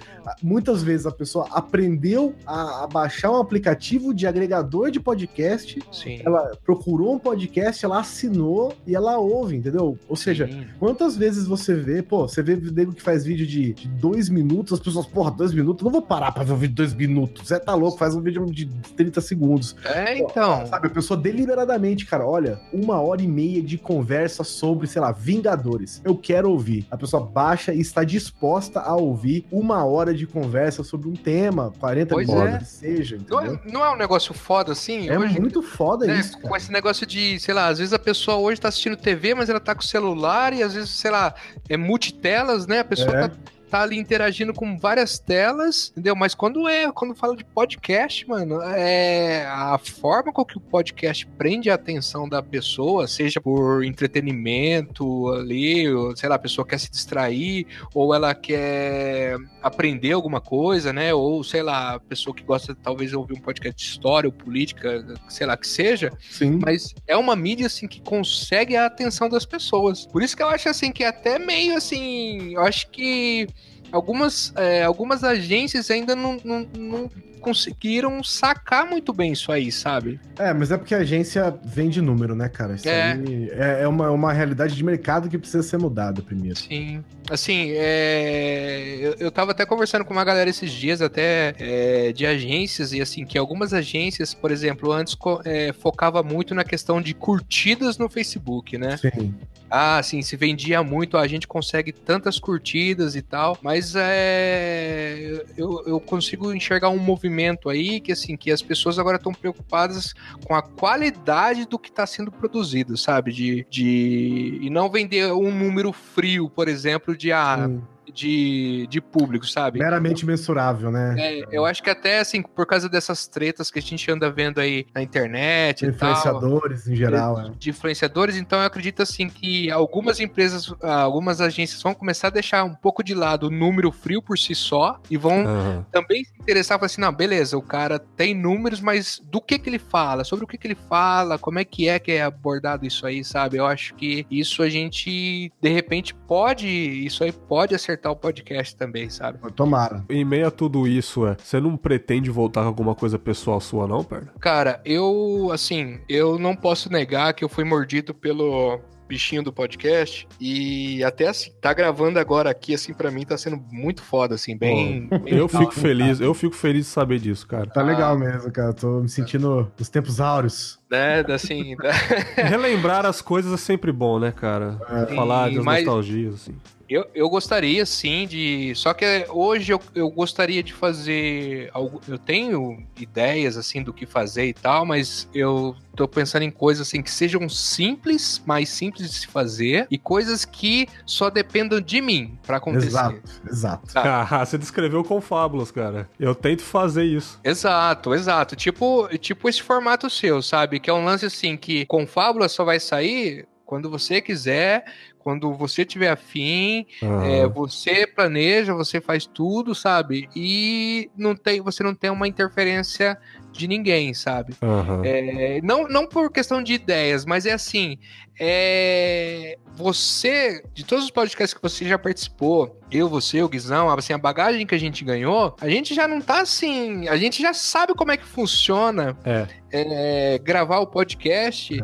muitas vezes a pessoa aprendeu a, a, baixar um aplicativo de agregador de podcast. Sim. Ela procurou um podcast, ela assinou e ela ouve, entendeu? Ou seja, Sim. quantas vezes você vê, pô, você vê nego que faz vídeo de, de dois minutos, as pessoas, porra, dois minutos, não vou parar pra ver um vídeo de dois minutos. Você tá louco, faz um vídeo de 30 segundos. É, então. Sabe, a pessoa deliberadamente, cara, olha, uma hora e meia de conversa sobre, sei lá, Vingadores. Eu quero ouvir. A pessoa baixa e está disposta a ouvir uma hora hora de conversa sobre um tema, 40 pois é. que seja. Não é, não é, um negócio foda assim? É hoje, muito foda né, isso. Cara. Com esse negócio de, sei lá, às vezes a pessoa hoje tá assistindo TV, mas ela tá com o celular e às vezes, sei lá, é multitelas, né? A pessoa é. tá tá ali interagindo com várias telas, entendeu? Mas quando é, quando fala de podcast, mano, é a forma com que o podcast prende a atenção da pessoa, seja por entretenimento ali, ou, sei lá, a pessoa quer se distrair, ou ela quer aprender alguma coisa, né? Ou, sei lá, a pessoa que gosta talvez de ouvir um podcast de história ou política, sei lá que seja. Sim. Mas é uma mídia, assim, que consegue a atenção das pessoas. Por isso que eu acho, assim, que é até meio, assim, eu acho que algumas, é, algumas agências ainda não, não, não conseguiram sacar muito bem isso aí, sabe? É, mas é porque a agência vende número, né, cara? Isso é. é, é uma, uma realidade de mercado que precisa ser mudada primeiro. Sim. Assim, é... eu, eu tava até conversando com uma galera esses dias, até é, de agências, e assim, que algumas agências, por exemplo, antes é, focava muito na questão de curtidas no Facebook, né? Sim ah, assim, se vendia muito, a gente consegue tantas curtidas e tal, mas é, eu, eu consigo enxergar um movimento aí que, assim, que as pessoas agora estão preocupadas com a qualidade do que está sendo produzido, sabe? De, de, e não vender um número frio, por exemplo, de, ah, de, de público, sabe? Meramente mensurável, né? É, eu acho que até, assim, por causa dessas tretas que a gente anda vendo aí na internet influenciadores tal, em geral, de, é. de influenciadores, então eu acredito, assim, que algumas empresas, algumas agências vão começar a deixar um pouco de lado o número frio por si só e vão uhum. também se interessar, falar assim, não, beleza, o cara tem números, mas do que que ele fala, sobre o que que ele fala, como é que é que é abordado isso aí, sabe? Eu acho que isso a gente, de repente, pode, isso aí pode acertar acertar o podcast também, sabe? Tomara. Em meio a tudo isso, é, você não pretende voltar com alguma coisa pessoal sua, não, perna? Cara, eu, assim, eu não posso negar que eu fui mordido pelo bichinho do podcast. E até assim, tá gravando agora aqui, assim, para mim tá sendo muito foda, assim, bem. bem eu fico feliz, eu fico feliz de saber disso, cara. Tá legal mesmo, cara. Tô me sentindo nos tempos áureos. Né, assim. Relembrar as coisas é sempre bom, né, cara? É. Falar das mas... nostalgias, assim. Eu, eu gostaria sim de. Só que hoje eu, eu gostaria de fazer. Algo, eu tenho ideias assim do que fazer e tal, mas eu tô pensando em coisas assim que sejam simples, mais simples de se fazer e coisas que só dependam de mim para acontecer. Exato, exato. Ah, você descreveu com fábulas, cara. Eu tento fazer isso. Exato, exato. Tipo, tipo esse formato seu, sabe? Que é um lance assim que com fábulas só vai sair quando você quiser, quando você tiver afim, Aham. é, você planeja, você faz tudo, sabe? E não tem, você não tem uma interferência de ninguém, sabe? Aham. É, não, não por questão de ideias, mas é assim: é, você, de todos os podcasts que você já participou, eu, você, o Guizão, assim, a bagagem que a gente ganhou, a gente já não tá assim. A gente já sabe como é que funciona É. é, gravar o podcast.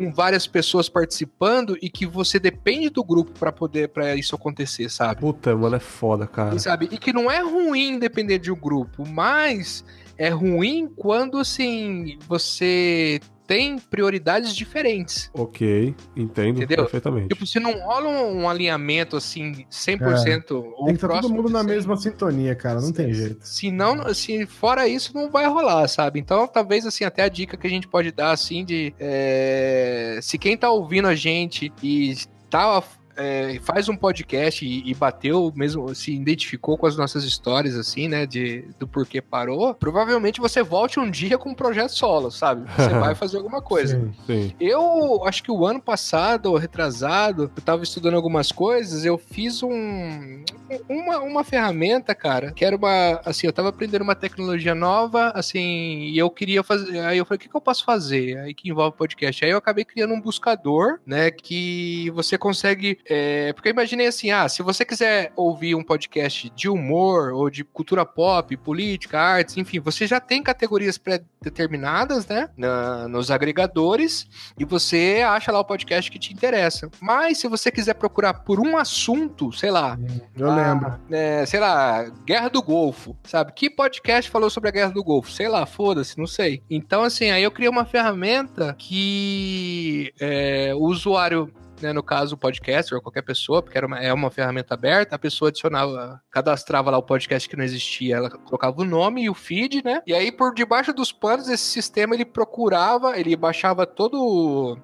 Com várias pessoas participando e que você depende do grupo pra poder para isso acontecer, sabe? Puta, mano, é foda, cara. E, sabe? E que não é ruim depender de um grupo, mas é ruim quando assim você tem prioridades diferentes. Ok, entendo Entendeu? perfeitamente. Tipo, se não rola um, um alinhamento assim 100% ou Tem que estar todo próximo mundo na 100, mesma sintonia, cara. Não tem jeito. Se não, se fora isso, não vai rolar, sabe? Então, talvez assim, até a dica que a gente pode dar assim de é, se quem tá ouvindo a gente e tá é, faz um podcast e, e bateu mesmo, se identificou com as nossas histórias, assim, né? De, do porquê parou, provavelmente você volte um dia com um projeto solo, sabe? Você vai fazer alguma coisa. Sim. Sim. Eu acho que o ano passado, ou retrasado, eu tava estudando algumas coisas, eu fiz um. Uma, uma ferramenta, cara, que era uma. Assim, eu tava aprendendo uma tecnologia nova, assim, e eu queria fazer. Aí eu falei, o que, que eu posso fazer? Aí que envolve podcast. Aí eu acabei criando um buscador, né? Que você consegue. É, porque eu imaginei assim, ah, se você quiser ouvir um podcast de humor, ou de cultura pop, política, artes, enfim, você já tem categorias pré-determinadas, né? na- nos agregadores e você acha lá o podcast que te interessa. Mas se você quiser procurar por um assunto, sei lá, Eu ah, lembro. é, sei lá, Guerra do Golfo, sabe? Que podcast falou sobre a Guerra do Golfo? Sei lá, foda-se, não sei. Então, assim, aí eu criei uma ferramenta que é, o usuário. Né, no caso, o podcaster ou qualquer pessoa, porque era uma, é uma ferramenta aberta, a pessoa adicionava, cadastrava lá o podcast que não existia, ela colocava o nome e o feed, né? E aí, por debaixo dos panos, esse sistema ele procurava, ele baixava todos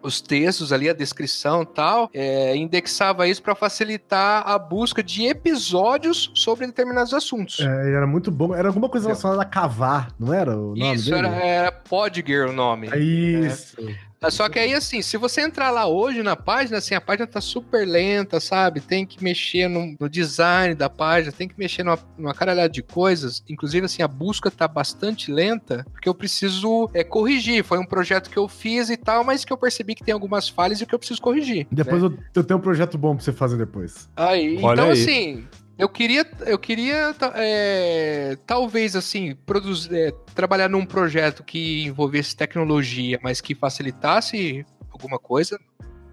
os textos ali, a descrição e tal, é, indexava isso para facilitar a busca de episódios sobre determinados assuntos. É, era muito bom. Era alguma coisa relacionada a cavar, não era o nome Isso, dele? era, era Podgear o nome. É Isso. Só que aí, assim, se você entrar lá hoje na página, assim, a página tá super lenta, sabe? Tem que mexer no, no design da página, tem que mexer numa, numa caralhada de coisas. Inclusive, assim, a busca tá bastante lenta, porque eu preciso é, corrigir. Foi um projeto que eu fiz e tal, mas que eu percebi que tem algumas falhas e que eu preciso corrigir. Depois né? eu, eu tenho um projeto bom pra você fazer depois. Aí, Olha então, aí. assim, eu queria, eu queria é, talvez, assim, produzir, é, trabalhar num projeto que envolvesse tecnologia, mas que facilitasse alguma coisa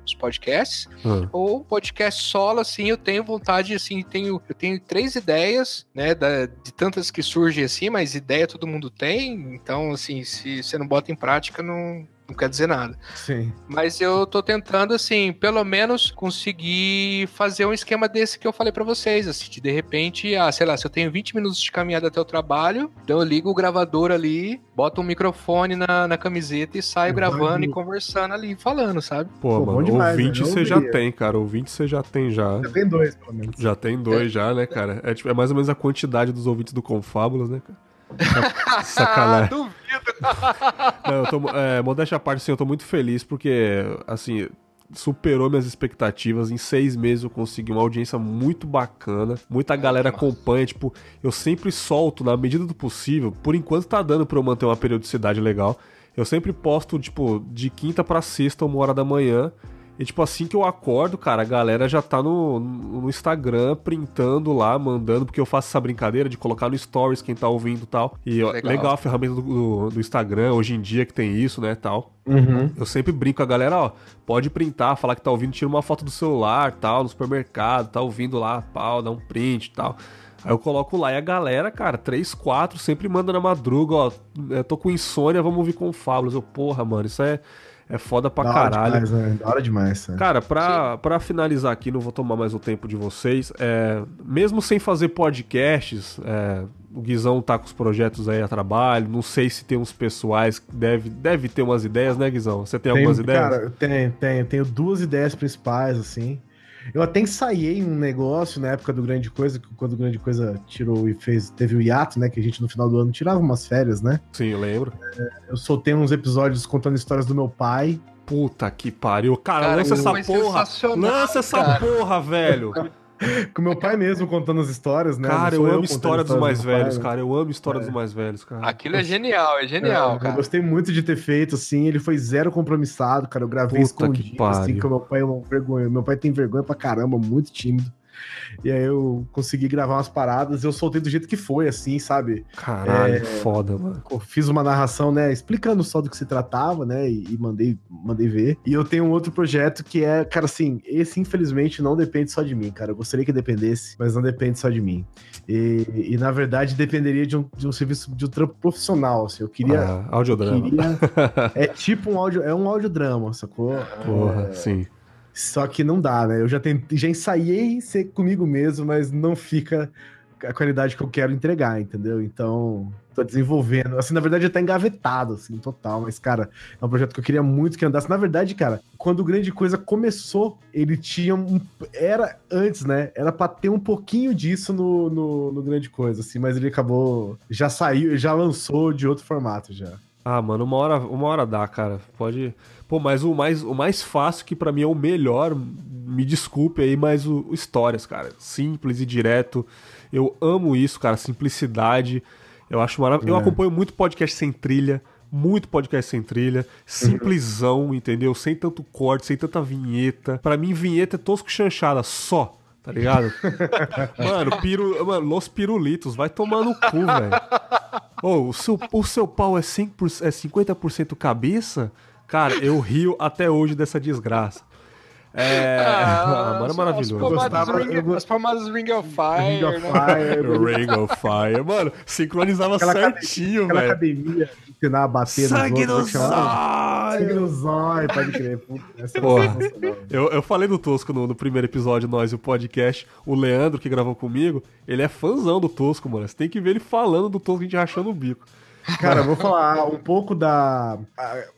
os podcasts, Ah, ou podcast solo, assim, eu tenho vontade, assim, tenho, eu tenho três ideias, né, da- de tantas que surgem assim, mas ideia todo mundo tem, então, assim, se você não bota em prática, não, não quer dizer nada. Sim. Mas eu tô tentando, assim, pelo menos conseguir fazer um esquema desse que eu falei pra vocês, assim, de de repente, ah, sei lá, se eu tenho 20 minutos de caminhada até o trabalho, então eu ligo o gravador ali, boto um microfone na, na camiseta e saio Vai gravando e conversando ali, falando, sabe? Pô, Pô, mano, demais, ouvinte né? Você já tem, cara. Ouvinte você já tem já. Já tem dois, pelo menos. Já tem dois já, né, cara? É, tipo, é mais ou menos a quantidade dos ouvintes do Confábulas, né, cara? Sac- Sacanagem. duvido. Não, eu tô, é, modéstia à parte, assim, eu tô muito feliz porque, assim, superou minhas expectativas. Em seis meses eu consegui uma audiência muito bacana. Muita galera acompanha, tipo, eu sempre solto na medida do possível. Por enquanto tá dando pra eu manter uma periodicidade legal. Eu sempre posto, tipo, de quinta pra sexta, uma hora da manhã. E, tipo, assim que eu acordo, cara, a galera já tá no, no Instagram, printando lá, mandando, porque eu faço essa brincadeira de colocar no Stories quem tá ouvindo e tal. E ó, Legal. legal. a ferramenta do, do- do Instagram, hoje em dia que tem isso, né, tal. Uhum. Eu sempre brinco com a galera, ó, pode printar, falar que tá ouvindo, tira uma foto do celular, tal, no supermercado, tá ouvindo lá, pau, dá um print e tal. Aí eu coloco lá e a galera, cara, 3, 4, sempre manda na madruga, ó, eu tô com insônia, vamos ouvir com fábulas. Eu, porra, mano, isso é, É foda pra Da hora caralho. demais, né? Da hora demais. né? Cara, pra, pra finalizar aqui, não vou tomar mais o tempo de vocês. é, mesmo sem fazer podcasts, é, o Guizão tá com os projetos aí a trabalho. Não sei se tem uns pessoais que deve, deve ter umas ideias, né, Guizão? Você tem, algumas ideias? Cara, tem, tem. Tenho duas ideias principais, assim. Eu até ensaiei um negócio na época do Grande Coisa, que quando o Grande Coisa tirou e fez, teve o hiato, né? Que a gente no final do ano tirava umas férias, né? Sim, eu lembro. Eu soltei uns episódios contando histórias do meu pai. Puta que pariu. Cara, Cara, lança essa porra. sensacional, Lança essa cara. porra, velho. Com meu pai mesmo contando as histórias, né? Cara, Não eu amo história dos mais do pai, velhos, né? cara. Eu amo história É. dos mais velhos, cara. Aquilo é genial, é genial, É, Eu cara. gostei muito de ter feito, assim. Ele foi zero compromissado, cara. Eu gravei Puta que escondido, assim, pariu. que o meu pai é uma vergonha. Meu pai tem vergonha pra caramba, muito tímido. E aí eu consegui gravar umas paradas, eu soltei do jeito que foi, assim, sabe? Caralho, É. foda, mano. Fiz uma narração, né, explicando só do que se tratava, né, e, e mandei, mandei ver. E eu tenho um outro projeto que é, cara, assim, esse infelizmente não depende só de mim, cara. Eu gostaria que dependesse, mas não depende só de mim. E, e, na verdade dependeria de um, de um serviço, de um trampo profissional, assim. Eu queria. Ah, audiodrama. queria é tipo um áudio, é um audiodrama, sacou? Porra, É, sim. Só que não dá, né? Eu já tentei, já ensaiei ser comigo mesmo, mas não fica a qualidade que eu quero entregar, entendeu? Então, tô desenvolvendo. Assim, na verdade, tá engavetado, assim, total. Mas, cara, é um projeto que eu queria muito que andasse. Na verdade, cara, quando o Grande Coisa começou, ele tinha um. Era antes, né? Era pra ter um pouquinho disso no, no, no Grande Coisa, assim, mas ele acabou. Já saiu, já lançou de outro formato já. Ah, mano, uma hora, uma hora dá, cara. Pode. Pô, mas o mais, o mais fácil, que pra mim é o melhor, me desculpe aí, mas o, o Histórias, cara. Simples e direto. Eu amo isso, cara. Simplicidade. Eu acho maravilhoso. Eu É. acompanho muito podcast sem trilha. Muito podcast sem trilha. Simplesão, entendeu? Sem tanto corte, sem tanta vinheta. Pra mim, vinheta é tosco chanchada, só. Tá ligado? mano, piru, mano, Los Pirulitos, vai tomar no cu, velho. Ô, o, seu, o seu pau é, 100%, é 50% cabeça? Cara, eu rio até hoje dessa desgraça. É. Ah, mano, é maravilhoso. As gostava- ring, eu as Ring of Fire, Ring of né? Fire, Ring of Fire. Mano, sincronizava Aquela certinho, aquela velho. academia ensinar a bater Sangue no é chamava? Sangue zóio! no zóio, pode crer. Puta, Porra. sensacional. Eu, eu falei do Tosco no, no primeiro episódio, nós e o podcast. O Leandro, que gravou comigo, ele é fãzão do Tosco, mano. Você tem que ver ele falando do Tosco, a gente rachando o bico. Cara, vou falar um pouco da.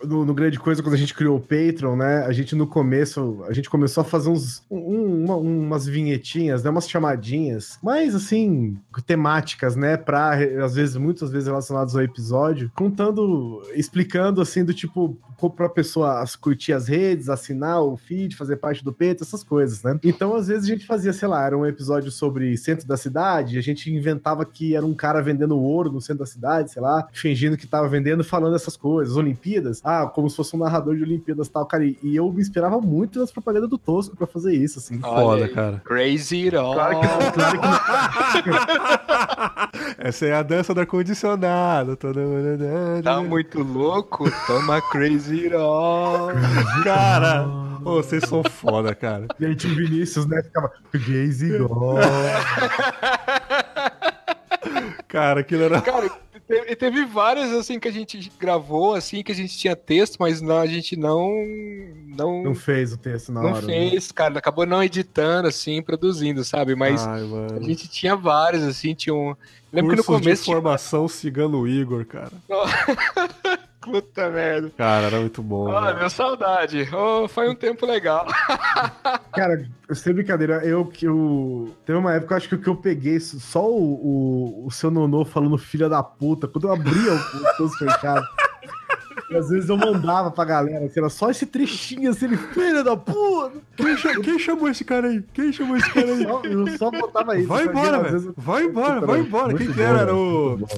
No, no Grande Coisa, quando a gente criou o Patreon, né? A gente no começo, a gente começou a fazer uns, um- uma- umas vinhetinhas, né? Umas chamadinhas, mais assim, temáticas, né? Pra, às vezes, muitas vezes relacionadas ao episódio, contando, explicando assim, do tipo, pra pessoa curtir as redes, assinar o feed, fazer parte do Patreon, essas coisas, né? Então, às vezes, a gente fazia, sei lá, era um episódio sobre centro da cidade, a gente inventava que era um cara vendendo ouro no centro da cidade, sei lá, fingindo que tava vendendo, falando essas coisas. Olimpíadas, ah, como se fosse um narrador de Olimpíadas e tal, cara. E eu me inspirava muito nas propagandas do Tosco pra fazer isso, assim. Olha Foda, aí. cara. Crazy It All. Claro que não, claro que não. Essa é a dança do ar-condicionado. Tá muito louco? Toma Crazy It All. Cara, ô, vocês são foda, cara. E aí tinha o Vinícius, né? Ficava gaze igual. Cara, aquilo era. Cara, teve, teve várias assim que a gente gravou, assim, que a gente tinha texto, mas não, a gente não. Não, Não fez o texto na não hora. né? fez, cara. Acabou não editando, assim, produzindo, sabe? Mas Ai, a gente tinha várias, assim, tinha um. Lembro que no Cursos começo de formação Cigano Igor, cara. Puta merda. Cara, era muito bom. Ah, velho. deu saudade. Oh, foi um tempo legal. Cara, sem brincadeira, eu que eu. Teve uma época, eu acho que o que eu peguei, só o, o, o seu nonô falando filha da puta, quando eu abria o, o Tosco fechado. E às vezes eu mandava pra galera, assim, era só esse trechinho assim, ele, filha da puta! Quem, quem chamou esse cara aí? Quem chamou esse cara aí? Só- eu só botava isso. Vai embora, velho. eu- Vai embora, vai embora. Quem muito que era? bom, Era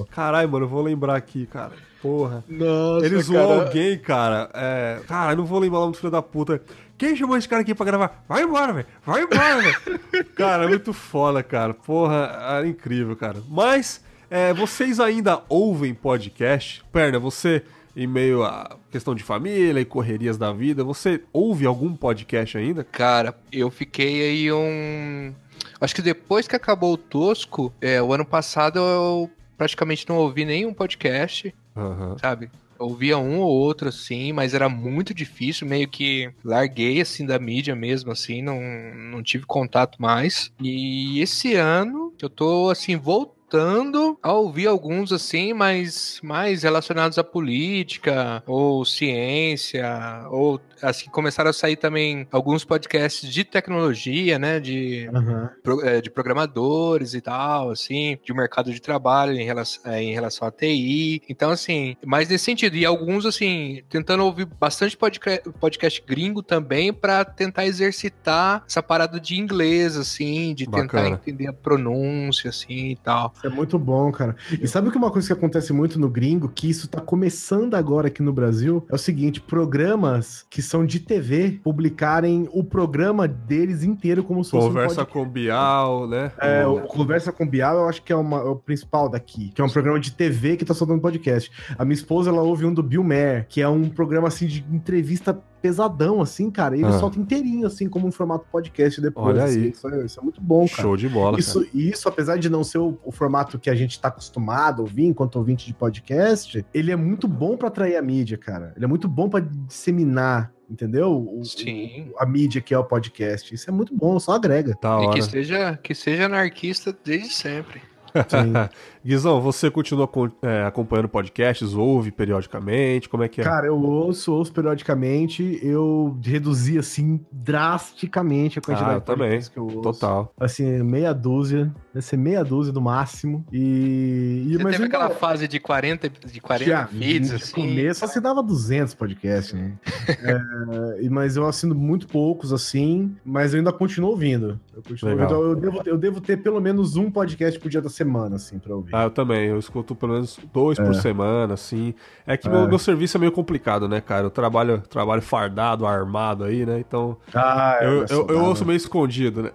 o. Caralho, mano, eu vou lembrar aqui, cara. Porra. Nossa, Ele zoou alguém, cara. É. Cara, eu não vou lembrar o nome do filho da puta. Quem chamou esse cara aqui pra gravar? Vai embora, velho. Vai embora, velho. cara, é muito foda, cara. Porra, era incrível, cara. Mas, é, vocês ainda ouvem podcast? Perna, você, em meio a questão de família e correrias da vida, você ouve algum podcast ainda? Cara, eu fiquei aí um. Acho que depois que acabou o Tosco, é, o ano passado eu praticamente não ouvi nenhum podcast, Aham. sabe? Ouvia um ou outro, assim, mas era muito difícil, meio que larguei, assim, da mídia mesmo, assim, não, não tive contato mais. E esse ano, eu tô, assim, voltando voltando a ouvir alguns assim, mas mais relacionados à política ou ciência, ou assim começaram a sair também alguns podcasts de tecnologia, né, de, uhum. pro, é, de programadores e tal, assim, de mercado de trabalho em relação, é, em relação à TI. Então, assim, mais nesse sentido. E alguns, assim, tentando ouvir bastante podcast, podcast gringo também para tentar exercitar essa parada de inglês, assim, de Bacana. tentar entender a pronúncia, assim e tal. Isso é muito bom, cara. E sabe que uma coisa que acontece muito no gringo, que isso tá começando agora aqui no Brasil, é o seguinte: programas que são de TV publicarem o programa deles inteiro como se fosse Conversa um com Bial, né? É, o Conversa com Bial eu acho que é, uma, é o principal daqui, que é um programa de TV que tá soltando podcast. A minha esposa, ela ouve um do Bill Maher, que é um programa assim de entrevista pesadão, assim, cara. E ele ah. solta inteirinho, assim, como um formato podcast depois. Olha assim. aí. Isso é, isso é, muito bom, cara. Show de bola. Isso, cara. isso apesar de não ser o, o, formato que a gente tá acostumado a ouvir enquanto ouvinte de podcast, ele é muito bom para atrair a mídia, cara. Ele é muito bom para disseminar entendeu? O, Sim. O, a mídia que é o podcast. Isso é muito bom, só agrega. Tá e que seja, que seja anarquista desde sempre. Guizão, você continua é, acompanhando podcasts, ouve periodicamente? Como é que é? Cara, eu ouço, ouço periodicamente. Eu reduzi, assim, drasticamente a quantidade ah, eu também. que eu ouço. Total. Assim, meia dúzia. Deve ser meia dúzia no máximo. E. e Você mas teve aquela não... fase de 40, de 40 Já, feeds, assim? No começo assinava 200 podcasts, né? é, mas eu assino muito poucos, assim. Mas eu ainda continuo ouvindo. Eu, continuo ouvindo. Eu, devo, eu devo ter pelo menos um podcast por dia da semana, assim, pra ouvir. Ah, eu também. Eu escuto pelo menos dois é. por semana, assim. É que é. Meu, meu serviço é meio complicado, né, cara? Eu trabalho, trabalho fardado, armado aí, né? Então. Ah, eu, eu, eu, ouço meio escondido, né?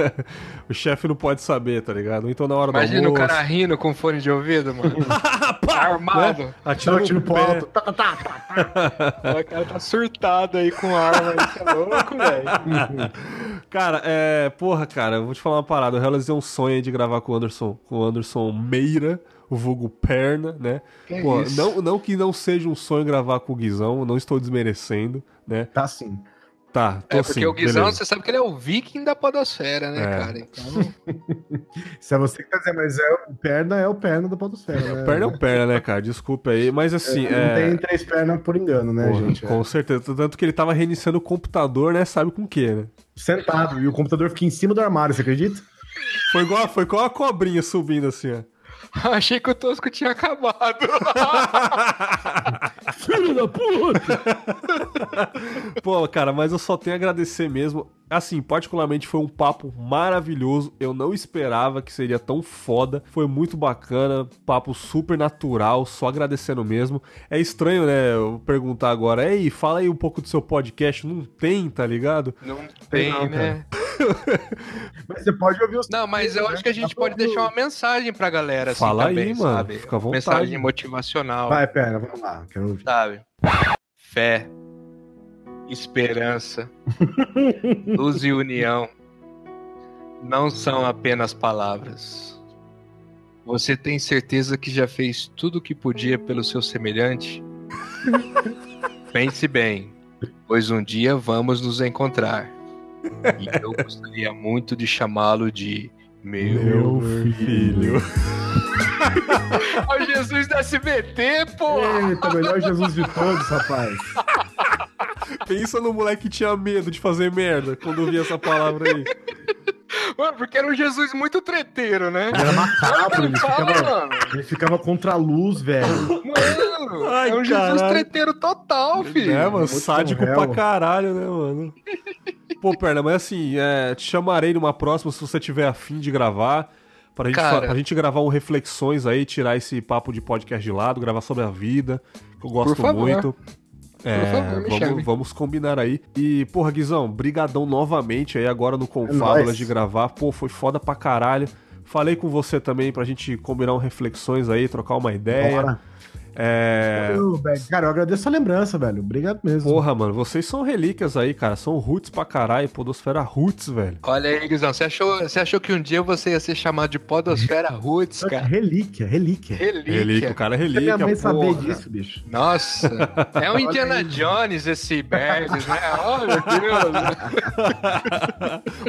o chefe não pode saber, tá ligado? Então na hora Imagina o cara rindo com fone de ouvido, mano. armado. Né? Atira no pro alto. Tá, tá, tá, tá. o cara tá surtado aí com arma. Isso é louco, velho. Cara, é. Porra, cara, eu vou te falar uma parada. Eu realizei um sonho de gravar com o Anderson, com o Anderson Meira, o vulgo Perna, né? Que Pô, não, não que não seja um sonho gravar com o Guizão, não estou desmerecendo, né? Tá sim. Tá, tô É porque sim, o Guizão, beleza. você sabe que ele é o viking da podosfera, né, é. cara? Então... Se é você que tá dizendo, mas é o perna é o perna da podosfera, né? O perna é o perna, né, cara? Desculpa aí, mas assim... É, não é... tem três pernas por engano, né, Porra, gente? Com é. certeza, tanto que ele tava reiniciando o computador, né, sabe com o quê, né? Sentado, e o computador fica em cima do armário, você acredita? Foi igual, foi igual a cobrinha subindo assim, ó. Achei que o Tosco tinha acabado. Filho da puta! Pô, cara, mas eu só tenho a agradecer mesmo. Assim, particularmente foi um papo maravilhoso. Eu não esperava que seria tão foda. Foi muito bacana, papo super natural, só agradecendo mesmo. É estranho, né, eu perguntar agora, ei, fala aí um pouco do seu podcast. Não tem, tá ligado? Não tem, não, né? mas você pode ouvir os. Não, mas eu né? acho que a gente pode deixar uma mensagem pra galera. Assim, Fala também, aí, mano. Sabe? Fica à vontade. Mensagem motivacional. Vai, pera, vamos lá. Quero ouvir. Sabe? Fé, esperança, luz e união não são apenas palavras. Você tem certeza que já fez tudo o que podia pelo seu semelhante? Pense bem, pois um dia vamos nos encontrar. E eu gostaria muito de chamá-lo de meu, meu filho. o Jesus do SBT, pô! Eita, melhor Jesus de todos, rapaz. Pensa no moleque que tinha medo de fazer merda quando ouvia essa palavra aí. Mano, porque era um Jesus muito treteiro, né? Era macabro, ele, ficava, ele ficava contra a luz, velho. Mano, Ai, é um caralho. Jesus treteiro total, filho. É, mano, sádico pra caralho, né, mano? Pô, Perna, mas assim, é, te chamarei numa próxima se você tiver afim de gravar. Pra gente, Cara... pra gente gravar um reflexões aí, tirar esse papo de podcast de lado, gravar sobre a vida, que eu gosto muito. É, favor, vamos, vamos, combinar aí. E, porra, Guizão, brigadão novamente aí agora no Confábulas é de gravar. Pô, foi foda pra caralho. Falei com você também pra gente combinar um reflexões aí, trocar uma ideia. Bora. É... Cara, eu agradeço a lembrança, velho. Obrigado mesmo. Porra, mano, vocês são relíquias aí, cara. São roots pra caralho, podosfera roots, velho. Olha aí, Guizão, você achou, você achou que um dia você ia ser chamado de Podosfera Roots, cara? Relíquia, relíquia. Relíquia. Relíquia, o cara é relíquia, minha mãe porra. saber disso, bicho. Nossa, é um Indiana. Jones esse Bergs, né? Oh, meu Deus.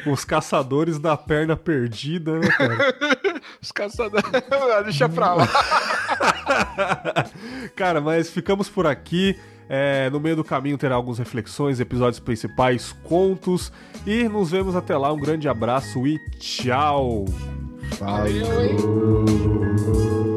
Os caçadores da perna perdida, né, cara? Os caçadores. Deixa pra lá. Cara, mas ficamos por aqui. É, no meio do caminho terá algumas reflexões, episódios principais, contos. E nos vemos até lá. Um grande abraço e tchau! Valeu, hein?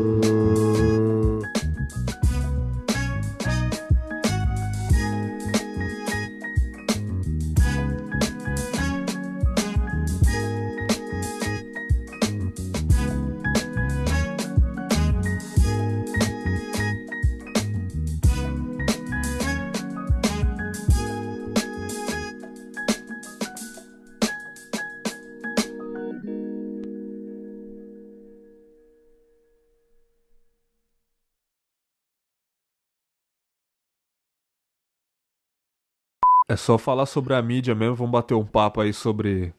É só falar sobre a mídia mesmo. Vamos bater um papo aí sobre.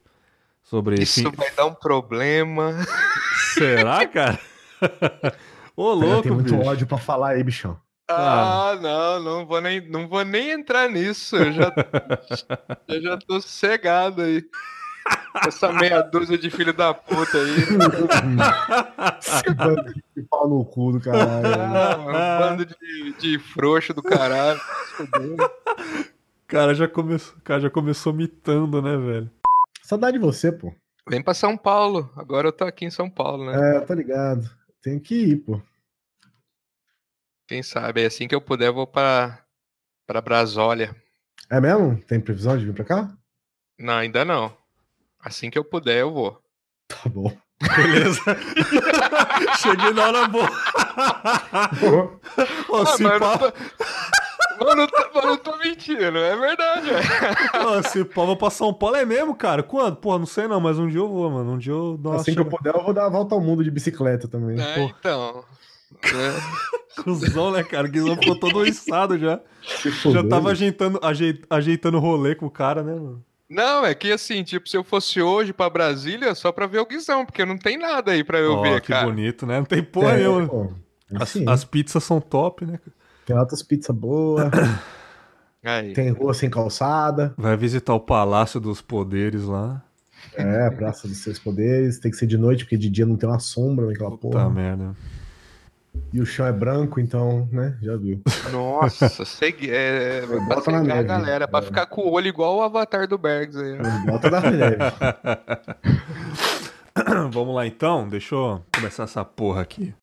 Sobre. Isso fim- vai dar um problema. Será, cara? Ô, louco, tem muito bicho. ódio pra falar aí, bichão. Ah, não, não vou nem, não vou nem entrar nisso. Eu já, eu já tô cegado aí. Essa meia dúzia de filho da puta aí. Que pau no cu do caralho. Ah, um bando de, de frouxo do caralho. Cara, já começou, cara já começou mitando, né, velho? Saudade de você, pô. Vem pra São Paulo. Agora eu tô aqui em São Paulo, né? É, tô ligado. Tem que ir, pô. Quem sabe? É assim que eu puder, eu vou pra, pra Brasólia. É mesmo? Tem previsão de vir pra cá? Não, ainda não. Assim que eu puder, eu vou. Tá bom. Beleza. Cheguei na hora boa. Ah, se mas eu pá, não mas eu não tô, mentindo, é verdade, velho. se pá, vou pra São Paulo. É mesmo, cara? Quando? Porra, não sei não, mas um dia eu vou, mano. Um dia eu dou uma Assim que eu puder, eu vou dar a volta ao mundo de bicicleta também. É, Porra. então. É. Cusão, né, cara? O Guizão ficou todo oriçado já. Já tava ajeitando, ajei- ajeitando o rolê com o cara, né, mano? Não, é que assim, tipo, se eu fosse hoje pra Brasília, só pra ver o Guizão, porque não tem nada aí pra eu Ó, ver, que cara. bonito, né? Não tem porra É, nenhuma. pô. As, Assim, as pizzas são top, né? Tem altas pizzas boas, Aí. tem rua sem calçada, Vai visitar o Palácio dos Poderes lá. é, Praça dos Seus Poderes, tem que ser de noite, porque de dia não tem uma sombra naquela Puta porra. merda. E o chão é branco, então, né, já viu. Nossa, segui... é, pra Bota na cegar a neve, galera, pra é. ficar com o olho igual o avatar do Bergs aí. Bota na neve. Vamos lá então, deixa eu começar essa porra aqui.